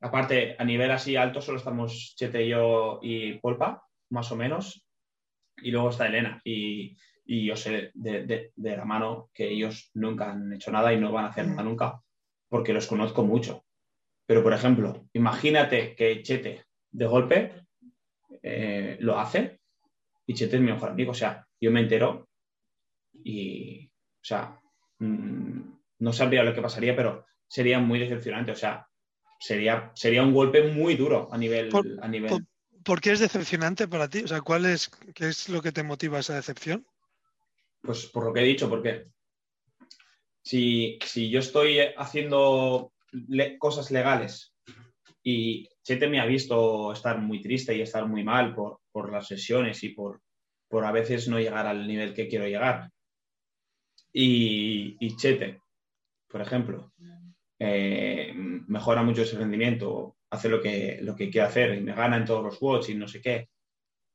Speaker 1: Aparte, a nivel así alto solo estamos Chete, yo y Polpa, más o menos, y luego está Elena. Y, y yo sé de, de- de la mano que ellos nunca han hecho nada y no van a hacer nada nunca, porque los conozco mucho. Pero, por ejemplo, imagínate que Chete de golpe eh, lo hace y Chete es mi mejor amigo. O sea, yo me entero y, o sea, mm, no sabría lo que pasaría, pero sería muy decepcionante. O sea, sería, sería un golpe muy duro a nivel...
Speaker 2: Por-
Speaker 1: a nivel...
Speaker 2: por- ¿Por qué es decepcionante para ti? O sea, ¿cuál es, ¿qué es lo que te motiva esa decepción?
Speaker 1: Pues por lo que he dicho, porque si, si yo estoy haciendo cosas legales y Chete me ha visto estar muy triste y estar muy mal por, por las sesiones y por, por a veces no llegar al nivel que quiero llegar. Y, y Chete, por ejemplo, eh, mejora mucho ese rendimiento, hace lo que, lo que quiere hacer y me gana en todos los watts y no sé qué,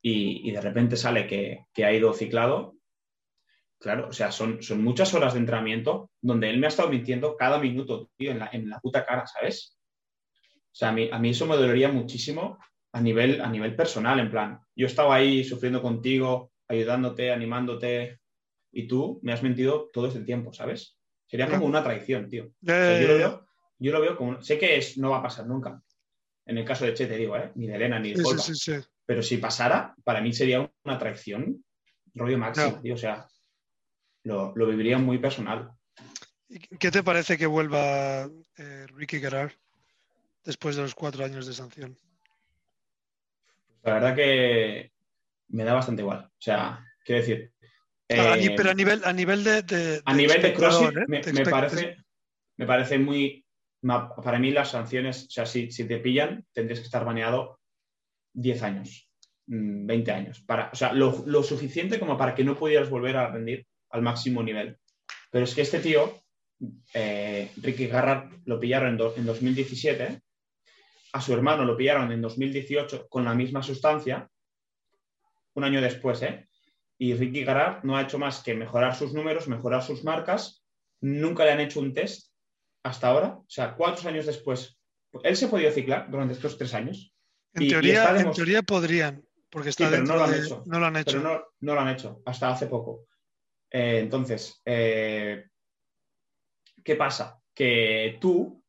Speaker 1: y, y de repente sale que, que ha ido ciclado, Claro, o sea, son, son muchas horas de entrenamiento donde él me ha estado mintiendo cada minuto, tío, en la, en la puta cara, ¿sabes? O sea, a mí, a mí eso me dolería muchísimo a nivel, a nivel personal, en plan, yo estaba ahí sufriendo contigo, ayudándote, animándote, y tú me has mentido todo este tiempo, ¿sabes? Sería como una traición, tío. O sea, yo, lo veo, yo lo veo como... Sé que es, no va a pasar nunca. En el caso de Che, te digo, ¿eh? Ni de Elena, ni de
Speaker 2: Sí, sí, sí, sí.
Speaker 1: Pero si pasara, para mí sería una traición rollo máximo,
Speaker 2: No.
Speaker 1: tío. O sea, lo, lo viviría muy personal.
Speaker 2: ¿Y ¿Qué te parece que vuelva eh, Ricky Gerard después de los cuatro años de sanción?
Speaker 1: La verdad que me da bastante igual. O sea, quiero decir. Eh,
Speaker 2: pero a nivel, a nivel de, de-
Speaker 1: a
Speaker 2: de
Speaker 1: nivel de CrossFit
Speaker 2: ¿eh?
Speaker 1: me, parece, me parece muy. Para mí las sanciones, o sea, si, si te pillan, tendrías que estar baneado 10 años, mm, 20 años. Para, o sea, lo, lo suficiente como para que no pudieras volver a rendir al máximo nivel. Pero es que este tío, eh, Ricky Garrard, lo pillaron en, do- en 2017, a su hermano lo pillaron en 2018 con la misma sustancia, un año después, ¿eh? Y Ricky Garrard no ha hecho más que mejorar sus números, mejorar sus marcas. Nunca le han hecho un test hasta ahora. O sea, cuatro años después. Él se ha podido ciclar durante estos tres años,
Speaker 2: En,
Speaker 1: y-
Speaker 2: teoría, en teoría podrían, porque está
Speaker 1: pero no
Speaker 2: dentro
Speaker 1: lo han
Speaker 2: de-
Speaker 1: hecho.
Speaker 2: No lo han hecho.
Speaker 1: pero no, no lo han hecho hasta hace poco. Eh, entonces, eh, ¿qué pasa? Que tú,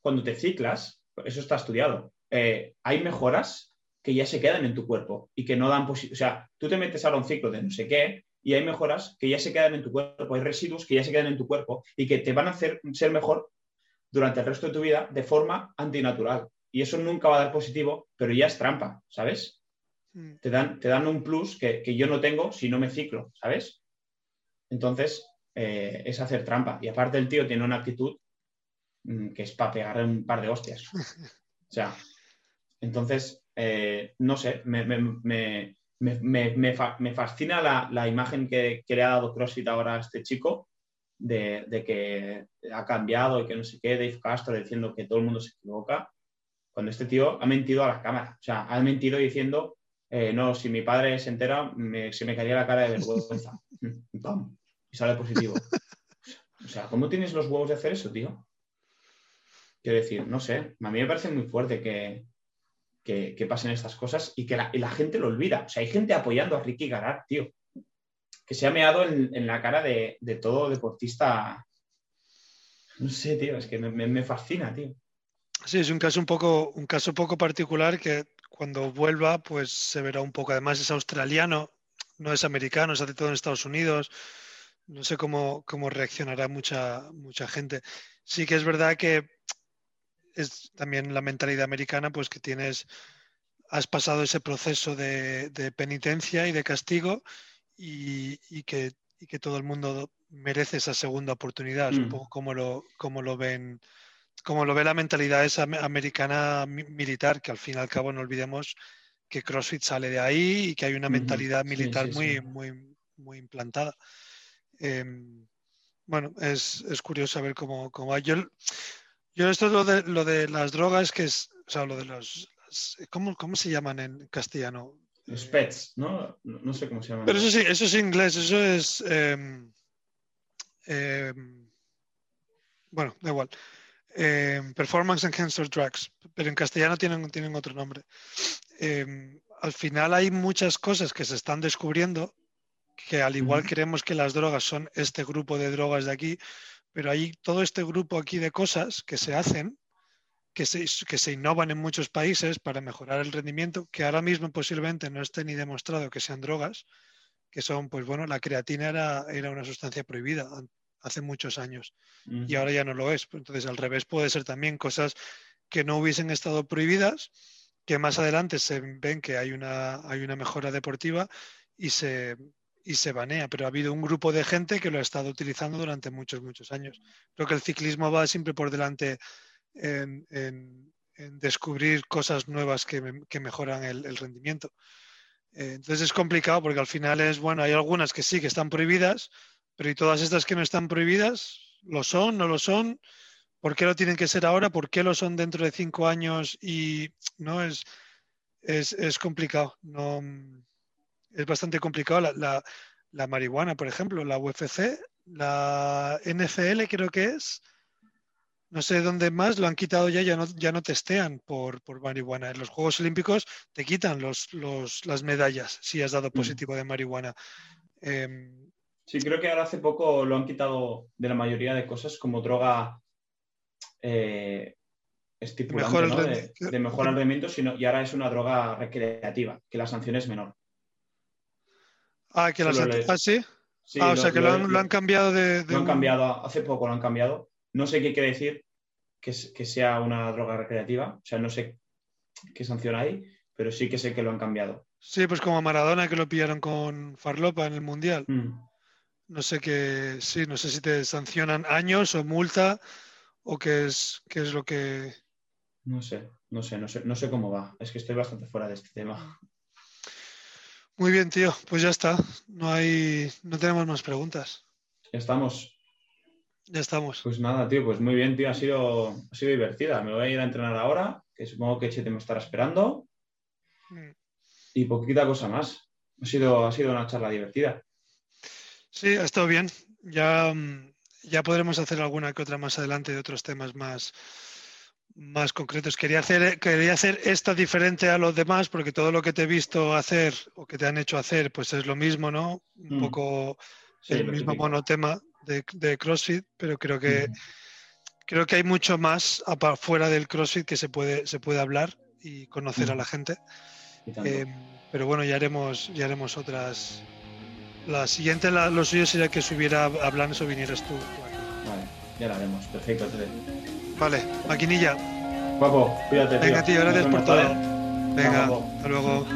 Speaker 1: cuando te ciclas, eso está estudiado, eh, hay mejoras que ya se quedan en tu cuerpo y que no dan posibilidad. O sea, tú te metes ahora a un ciclo de no sé qué y hay mejoras que ya se quedan en tu cuerpo, hay residuos que ya se quedan en tu cuerpo y que te van a hacer ser mejor durante el resto de tu vida de forma antinatural. Y eso nunca va a dar positivo, pero ya es trampa, ¿sabes? Te dan, te dan un plus que, que yo no tengo si no me ciclo, ¿sabes? Entonces, eh, es hacer trampa. Y aparte el tío tiene una actitud mm, que es para pegarle un par de hostias. O sea, entonces, eh, no sé, me, me, me, me, me- me fa- me fascina la, la imagen que, que le ha dado CrossFit ahora a este chico de, de que ha cambiado y que no sé qué, Dave Castro diciendo que todo el mundo se equivoca, cuando este tío ha mentido a la cámara. O sea, ha mentido diciendo, eh, no, si mi padre se entera, me- se me caería la cara de vergüenza. Pam, y sale positivo. O sea, ¿cómo tienes los huevos de hacer eso, tío? Quiero decir, no sé, a mí me parece muy fuerte que, que, que pasen estas cosas y que la, y la gente lo olvida. O sea, hay gente apoyando a Ricky Garard, tío, que se ha meado en, en la cara de, de todo deportista. No sé, tío, es que me, me- me fascina, tío.
Speaker 2: Sí, es un caso un poco, un caso poco particular que cuando vuelva, pues se verá un poco. Además, es australiano, no es americano, se hace todo en Estados Unidos. No sé cómo, cómo reaccionará mucha, mucha gente. Sí que es verdad que es también la mentalidad americana, pues que tienes, has pasado ese proceso de, de penitencia y de castigo y, y que, y que todo el mundo merece esa segunda oportunidad. Es un
Speaker 1: Mm.
Speaker 2: poco como lo, como lo ven como lo ve la mentalidad esa am- americana mi- militar, que al fin y al cabo no olvidemos que CrossFit sale de ahí y que hay una mentalidad
Speaker 1: Sí,
Speaker 2: militar
Speaker 1: sí,
Speaker 2: muy, muy, muy implantada. Em, bueno, es, es curioso saber cómo, cómo va. Yo, yo esto lo de, lo de las drogas, que es, o sea, lo de los, ¿cómo, ¿cómo se llaman en castellano?
Speaker 1: Los pets, ¿no? No, no sé cómo se llaman.
Speaker 2: Pero eso sí, eso es inglés, eso es. em, em, bueno, da igual. Em, performance Enhancer Drugs, pero en castellano tienen, tienen otro nombre. Al final hay muchas cosas que se están descubriendo que al igual creemos que las drogas son este grupo de drogas de aquí, pero hay todo este grupo aquí de cosas que se hacen, que se, que se innovan en muchos países para mejorar el rendimiento, que ahora mismo posiblemente no esté ni demostrado que sean drogas, que son, pues bueno, la creatina era, era una sustancia prohibida hace muchos años y ahora ya no lo es. Entonces, al revés, puede ser también cosas que no hubiesen estado prohibidas, que más adelante se ven que hay una, hay una mejora deportiva y se, y se banea. Pero ha habido un grupo de gente que lo ha estado utilizando durante muchos, muchos años. Creo que el ciclismo va siempre por delante en, descubrir cosas nuevas que, que mejoran el, el rendimiento. Eh, entonces es complicado porque al final es, bueno, hay algunas que sí que están prohibidas, pero ¿y todas estas que no están prohibidas? ¿Lo son? ¿No lo son? ¿Por qué lo tienen que ser ahora? ¿Por qué lo son dentro de cinco años? Y no es, es, es complicado. No, mm, es bastante complicado. La, la- la marihuana, por ejemplo, la UFC, la NFL creo que es. No sé dónde más lo han quitado ya, ya no, ya no testean por, por marihuana. En los Juegos Olímpicos te quitan los, los- las medallas si has dado positivo de marihuana. Em,
Speaker 1: Sí, creo que ahora hace poco lo han quitado de la mayoría de cosas como droga eh, estipulante,
Speaker 2: el
Speaker 1: ¿no? de, de mejorar el rendimiento, sino, y ahora es una droga recreativa, que la sanción es menor.
Speaker 2: Ah, que las ah, sí.
Speaker 1: Sí,
Speaker 2: ah, o
Speaker 1: lo-
Speaker 2: sea que lo, han, lo han cambiado de, de
Speaker 1: lo han cambiado, hace poco lo han cambiado. No sé qué quiere decir que sea una droga recreativa, o sea, no sé qué sanción hay, pero sí que sé que lo han cambiado.
Speaker 2: Sí, pues como a Maradona que lo pillaron con Farlopa en el Mundial.
Speaker 1: Mm.
Speaker 2: No sé qué, sí, no sé si te sancionan años o multa o qué es, qué es lo que...
Speaker 1: No sé, no sé, no sé, no sé cómo va. Es que estoy bastante fuera de este tema.
Speaker 2: Muy bien, tío, pues ya está. No hay, no tenemos más preguntas.
Speaker 1: Ya estamos.
Speaker 2: Ya estamos.
Speaker 1: Pues nada, tío, pues muy bien, tío, ha sido, ha sido divertida. Me voy a ir a entrenar ahora, que supongo que Chete me estará esperando,
Speaker 2: Mm.
Speaker 1: y poquita cosa más. Ha sido, ha sido una charla divertida.
Speaker 2: Sí, ha estado bien. Ya, mm, ya podremos hacer alguna que otra más adelante de otros temas más, más concretos. Quería hacer, quería hacer esta diferente a los demás porque todo lo que te he visto hacer o que te han hecho hacer, pues es lo mismo, ¿no? Un
Speaker 1: Mm.
Speaker 2: poco
Speaker 1: Sí,
Speaker 2: el mismo
Speaker 1: típico.
Speaker 2: monotema de, de CrossFit, pero creo que, creo que hay mucho más fuera del CrossFit que se puede, se puede hablar y conocer a
Speaker 1: Mm.
Speaker 2: la gente. Eh, pero bueno, ya haremos, ya haremos otras. La siguiente, la- lo suyo sería que subiera a Blanes o vinieras tú.
Speaker 1: Vale, ya lo haremos. Perfecto.
Speaker 2: Vale, maquinilla.
Speaker 1: Guapo, cuídate, tío.
Speaker 2: Venga, tío, gracias
Speaker 1: Nos
Speaker 2: por todo. Venga, hasta luego.